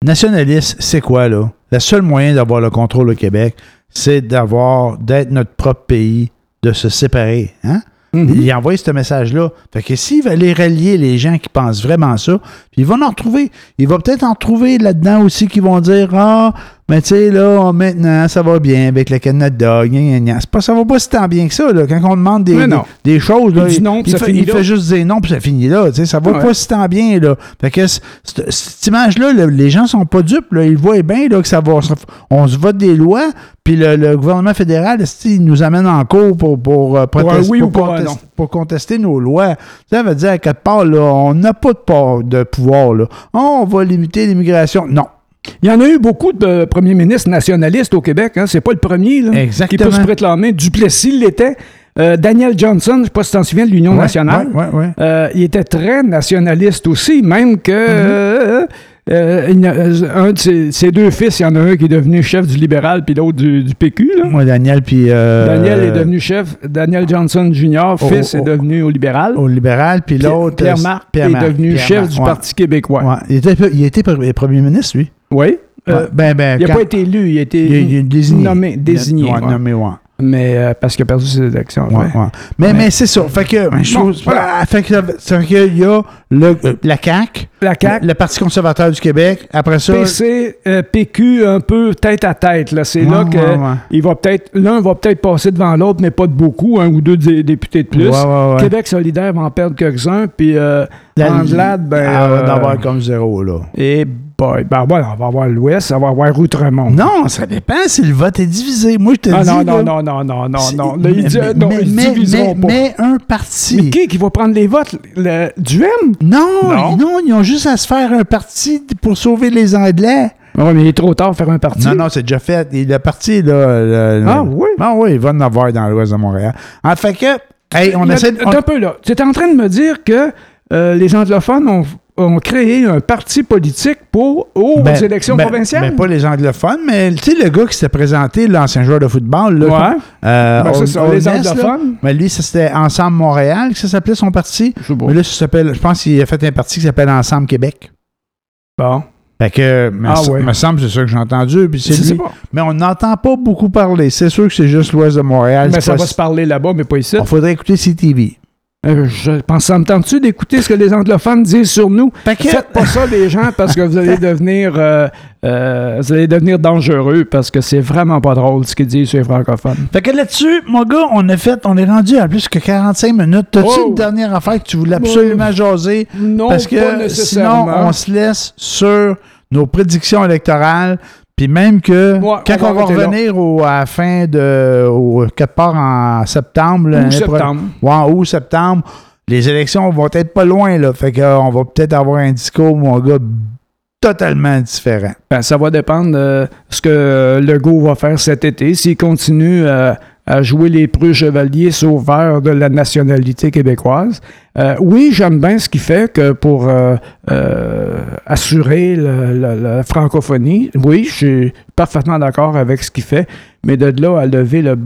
[SPEAKER 1] Nationaliste, c'est quoi, là? Le seul moyen d'avoir le contrôle au Québec, c'est d'avoir, d'être notre propre pays, de se séparer. Hein?
[SPEAKER 2] Mhm.
[SPEAKER 1] Il envoie ce message-là. Fait que s'il va aller rallier les gens qui pensent vraiment ça, puis il va en retrouver. Il va peut-être en trouver là-dedans aussi qui vont dire Ah, mais tu sais, là, maintenant, ça va bien avec le Canada. C'est pas, ça va pas si tant bien que ça. Là. Quand on demande des, des, des choses, là,
[SPEAKER 2] Il non,
[SPEAKER 1] fait, il juste dire non, puis ça finit là. Tu sais, Ça va
[SPEAKER 2] Ouais.
[SPEAKER 1] pas si tant bien. Là. Fait que cette image-là, là, les gens sont pas dupes. Là. Ils voient bien là, que ça va. ça- on se vote des lois, puis le, le gouvernement fédéral, il nous amène en cours pour, pour, euh,
[SPEAKER 2] Pour
[SPEAKER 1] protester-
[SPEAKER 2] oui
[SPEAKER 1] pour
[SPEAKER 2] ou
[SPEAKER 1] contester-
[SPEAKER 2] non.
[SPEAKER 1] pour contester nos lois. Ça veut dire, à quelque part, là, on n'a pas de, de pouvoir. Là. On va limiter l'immigration. Non.
[SPEAKER 2] Il y en a eu beaucoup de premiers ministres nationalistes au Québec. Hein. C'est pas le premier là, qui peut se réclamer. Duplessis l'était. Euh, Daniel Johnson, je sais pas si tu t'en souviens, de l'Union
[SPEAKER 1] Ouais,
[SPEAKER 2] nationale.
[SPEAKER 1] ouais, ouais, ouais.
[SPEAKER 2] Euh, il était très nationaliste aussi, même que euh, euh, euh, un de ses, ses deux fils, il y en a un qui est devenu chef du libéral, puis l'autre du, du PQ. là.
[SPEAKER 1] Moi, Daniel, puis.
[SPEAKER 2] Daniel est devenu chef. Daniel Johnson Jr.,
[SPEAKER 1] Au-
[SPEAKER 2] fils,
[SPEAKER 1] au-
[SPEAKER 2] est devenu au libéral.
[SPEAKER 1] Au libéral, puis l'autre.
[SPEAKER 2] Pierre
[SPEAKER 1] euh,
[SPEAKER 2] Marc
[SPEAKER 1] Pierre
[SPEAKER 2] est devenu
[SPEAKER 1] Pierre
[SPEAKER 2] chef du. Parti québécois.
[SPEAKER 1] Il, était, il était pre- premier ministre, lui.
[SPEAKER 2] Oui. Euh,
[SPEAKER 1] ben, ben,
[SPEAKER 2] il n'a pas été élu, il a été
[SPEAKER 1] il, désigné.
[SPEAKER 2] nommé, désigné.
[SPEAKER 1] Ouais,
[SPEAKER 2] ouais.
[SPEAKER 1] nommé, ouais.
[SPEAKER 2] Mais euh, parce qu'il a perdu ses élections.
[SPEAKER 1] Ouais. Mais, mais c'est ça. Fait que, je
[SPEAKER 2] Bon,
[SPEAKER 1] trouve-
[SPEAKER 2] voilà.
[SPEAKER 1] ah, fait que, ça fait que il y a le, euh, la CAQ,
[SPEAKER 2] La CAQ,
[SPEAKER 1] le, le Parti conservateur du Québec. Après ça.
[SPEAKER 2] PC, euh, PQ, un peu tête à tête. Là. C'est là que il va peut-être l'un va peut-être passer devant l'autre, mais pas de beaucoup, un ou deux dé- députés de plus. Québec solidaire va en perdre quelques-uns, puis euh,
[SPEAKER 1] La-
[SPEAKER 2] Anglade, ben,
[SPEAKER 1] Ah,
[SPEAKER 2] euh,
[SPEAKER 1] d'en avoir comme zéro, là.
[SPEAKER 2] et boy, ben voilà, on va avoir l'Ouest, ça va avoir Outremont.
[SPEAKER 1] Non, ça dépend si le vote est divisé. Moi, je te
[SPEAKER 2] Ah
[SPEAKER 1] dis.
[SPEAKER 2] non,
[SPEAKER 1] là,
[SPEAKER 2] non, non, non, non, non,
[SPEAKER 1] c'est-
[SPEAKER 2] non. Là, il
[SPEAKER 1] mais-
[SPEAKER 2] non,
[SPEAKER 1] mais-
[SPEAKER 2] ils diviseront pas.
[SPEAKER 1] mais un parti.
[SPEAKER 2] Mais qui qui va prendre les votes? Le, du M?
[SPEAKER 1] Non,
[SPEAKER 2] Non.
[SPEAKER 1] non, ils ont juste à se faire un parti pour sauver les Anglais.
[SPEAKER 2] Oui, mais il est trop tard pour faire un parti.
[SPEAKER 1] Non, non, c'est déjà fait. Le parti, là. le-
[SPEAKER 2] Ah oui?
[SPEAKER 1] Ah oui, il va en avoir dans l'ouest de Montréal. En fait que, hey, on essaie de.
[SPEAKER 2] attends un peu là. Tu es en train de me dire que euh, les anglophones ont, ont créé un parti politique pour aux
[SPEAKER 1] Ben,
[SPEAKER 2] élections
[SPEAKER 1] ben,
[SPEAKER 2] provinciales?
[SPEAKER 1] ben, pas les anglophones, mais tu sais, le gars qui s'est présenté, l'ancien joueur de football, là,
[SPEAKER 2] ouais.
[SPEAKER 1] euh,
[SPEAKER 2] Ben, ça, les
[SPEAKER 1] Ness,
[SPEAKER 2] anglophones.
[SPEAKER 1] Mais lui, ça, c'était Ensemble Montréal, que ça s'appelait son parti. Mais là, ça s'appelle, je pense qu'il a fait un parti qui s'appelle Ensemble Québec.
[SPEAKER 2] Bon.
[SPEAKER 1] Fait que, me,
[SPEAKER 2] Ah ouais.
[SPEAKER 1] me semble, c'est ça que j'ai entendu. Puis c'est lui. Mais on n'entend pas beaucoup parler. C'est sûr que c'est juste l'ouest de Montréal.
[SPEAKER 2] Mais ça
[SPEAKER 1] pas
[SPEAKER 2] va se parler là-bas, mais pas ici.
[SPEAKER 1] Il faudrait écouter CTV.
[SPEAKER 2] Euh, je pense, ça me tente-tu d'écouter ce que les anglophones disent sur nous? Faites pas ça, les gens, parce que vous allez devenir, euh, euh, vous allez devenir dangereux, parce que c'est vraiment pas drôle ce qu'ils disent sur les francophones.
[SPEAKER 1] Fait que là-dessus, mon gars, on a fait, on est rendu à plus que 45 minutes. T'as-tu
[SPEAKER 2] Oh!
[SPEAKER 1] une dernière affaire que tu voulais absolument jaser?
[SPEAKER 2] Non,
[SPEAKER 1] Parce
[SPEAKER 2] pas
[SPEAKER 1] que sinon, on se laisse sur nos prédictions électorales. Puis même que
[SPEAKER 2] Ouais,
[SPEAKER 1] quand
[SPEAKER 2] on va
[SPEAKER 1] on revenir au, à la fin de. Au, quelque part en septembre.
[SPEAKER 2] Ou septembre.
[SPEAKER 1] Ouais, en août, septembre. Les élections vont être pas loin, là. Fait qu'on va peut-être avoir un discours, mon gars, totalement différent.
[SPEAKER 2] Ben, ça va dépendre de ce que Legault va faire cet été. S'il continue euh, à jouer les preux chevaliers sauveurs de la nationalité québécoise. Euh, oui, j'aime bien ce qu'il fait que pour euh, euh, assurer le- le- la francophonie. Oui, je suis parfaitement d'accord avec ce qu'il fait, mais de là à lever le...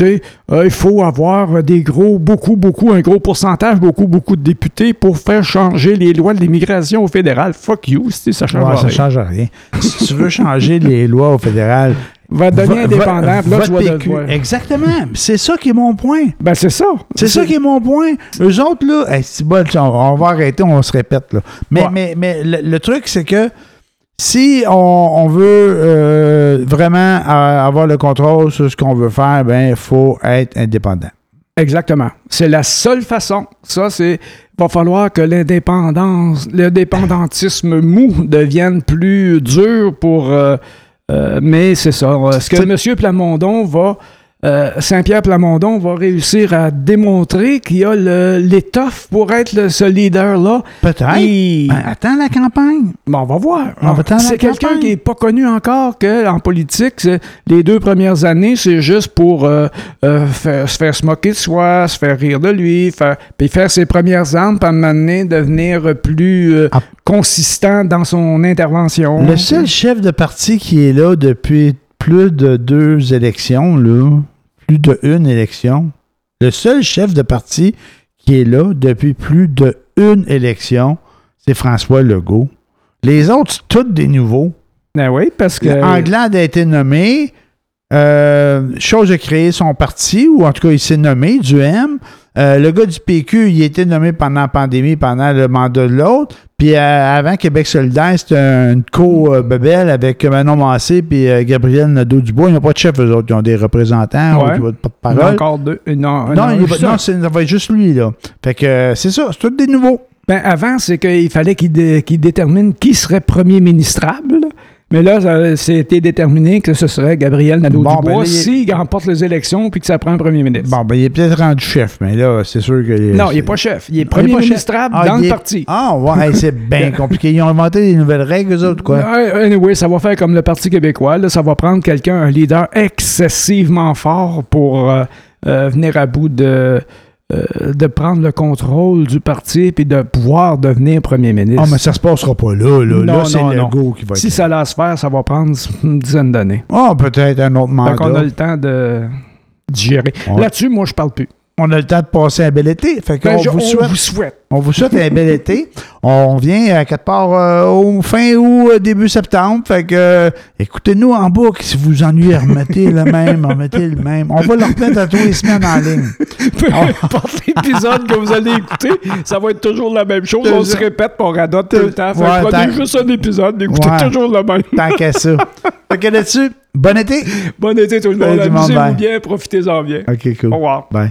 [SPEAKER 2] il faut avoir des gros, beaucoup, beaucoup, un gros pourcentage, beaucoup, beaucoup de députés pour faire changer les lois de l'immigration au fédéral. Fuck you, ça change
[SPEAKER 1] Ouais, ça
[SPEAKER 2] rien.
[SPEAKER 1] change rien. si tu veux changer les lois au fédéral,
[SPEAKER 2] va devenir indépendant,
[SPEAKER 1] va-
[SPEAKER 2] là,
[SPEAKER 1] PQ.
[SPEAKER 2] devoir-
[SPEAKER 1] Exactement. C'est ça qui est mon point.
[SPEAKER 2] Ben, c'est ça.
[SPEAKER 1] C'est ça qui est mon point. Eux autres, là, hey, c'est bon, on, va arrêter, on se répète. Là. Mais,
[SPEAKER 2] Ouais.
[SPEAKER 1] mais, mais le, le truc, c'est que Si on, on veut euh, vraiment avoir le contrôle sur ce qu'on veut faire, ben il faut être indépendant.
[SPEAKER 2] Exactement. C'est la seule façon. Ça, c'est. Va falloir que l'indépendance, l'indépendantisme mou devienne plus dur pour. euh, mais c'est ça. Est-ce que M. Plamondon va. Euh, Saint-Pierre Plamondon va réussir à démontrer qu'il a l'étoffe pour être le- ce leader-là.
[SPEAKER 1] Peut-être. Ben, attends la campagne.
[SPEAKER 2] Bon, on va voir. C'est quelqu'un qui n'est pas connu encore que en politique, les deux premières années, c'est juste pour euh, euh, faire- se faire se moquer de soi, se faire rire de lui, faire, puis faire ses premières armes, puis à un moment donné, devenir plus
[SPEAKER 1] Ah.
[SPEAKER 2] consistant dans son intervention.
[SPEAKER 1] Le seul chef de parti qui est là depuis plus de deux élections, là, plus de une élection, le seul chef de parti qui est là depuis plus de une élection, c'est François Legault. Les autres, c'est tous des nouveaux.
[SPEAKER 2] Ben oui, parce que.
[SPEAKER 1] Anglade a été nommé. Euh, chose de créer son parti, ou en tout cas, il s'est nommé, du M. Euh, le gars du PQ, il a été nommé pendant la pandémie, pendant le mandat de l'autre. Puis euh, avant Québec solidaire, c'était une co-bebelle avec Manon Massé puis euh, Gabriel Nadeau-Dubois. Ils n'ont pas de chef, eux autres. Ils ont des représentants,
[SPEAKER 2] Ouais.
[SPEAKER 1] ou de
[SPEAKER 2] il y en a
[SPEAKER 1] parole
[SPEAKER 2] encore deux. euh, Non,
[SPEAKER 1] Non,
[SPEAKER 2] non,
[SPEAKER 1] il va- non, ça être juste lui, là. Fait que euh, c'est ça, c'est tous des nouveaux.
[SPEAKER 2] Ben, avant, c'est qu'il fallait qu'il dé- qu'il détermine qui serait premier ministrable. Mais là, c'était déterminé que ce serait Gabriel Nadeau-Dubois
[SPEAKER 1] Bon, ben là, il est-
[SPEAKER 2] s'il remporte les élections puis que ça prend un premier ministre.
[SPEAKER 1] Bon, ben, il est peut-être rendu chef, mais là, c'est sûr que. les-
[SPEAKER 2] non, il n'est pas chef. Il est premier
[SPEAKER 1] chef.
[SPEAKER 2] ministrable
[SPEAKER 1] Ah,
[SPEAKER 2] dans le
[SPEAKER 1] est-
[SPEAKER 2] parti.
[SPEAKER 1] Ah, ouais, c'est bien compliqué. Ils ont inventé des nouvelles règles, eux autres, quoi.
[SPEAKER 2] Anyway, ça va faire comme le Parti québécois. là. ça va prendre quelqu'un, un leader excessivement fort pour euh, euh, venir à bout de, euh, de prendre le contrôle du parti puis de pouvoir devenir premier ministre.
[SPEAKER 1] Ah, mais ça se passera pas là, là. Là, c'est
[SPEAKER 2] non.
[SPEAKER 1] Legault qui va être.
[SPEAKER 2] Si ça laisse faire, ça va prendre une dizaine d'années.
[SPEAKER 1] Ah, peut-être un autre
[SPEAKER 2] Fait qu'on a
[SPEAKER 1] mandat.
[SPEAKER 2] le temps de digérer.
[SPEAKER 1] Ouais.
[SPEAKER 2] Là-dessus, moi, je parle plus.
[SPEAKER 1] On a le temps de passer un bel été. Fait qu'on
[SPEAKER 2] Ben, je-
[SPEAKER 1] vous
[SPEAKER 2] vous souhaite.
[SPEAKER 1] on vous souhaite un bel été. On vient à quelque part euh, au fin août, euh, début septembre. Fait que euh, écoutez-nous en boucle. Si vous ennuyez, remettez le même, remettez le même. On va le remettre à tous les semaines en ligne.
[SPEAKER 2] Peu importe l'épisode que vous allez écouter, ça va être toujours la même chose. On se répète, on radote tout le temps. Fait que
[SPEAKER 1] Ouais,
[SPEAKER 2] prenez juste un épisode, écoutez
[SPEAKER 1] Ouais.
[SPEAKER 2] toujours le même.
[SPEAKER 1] Tant qu'à ça. Fait que là-dessus, bon été.
[SPEAKER 2] Bon été tout le monde. Amusez-vous bien, profitez-en bien.
[SPEAKER 1] OK, cool.
[SPEAKER 2] Au revoir.
[SPEAKER 1] Bye.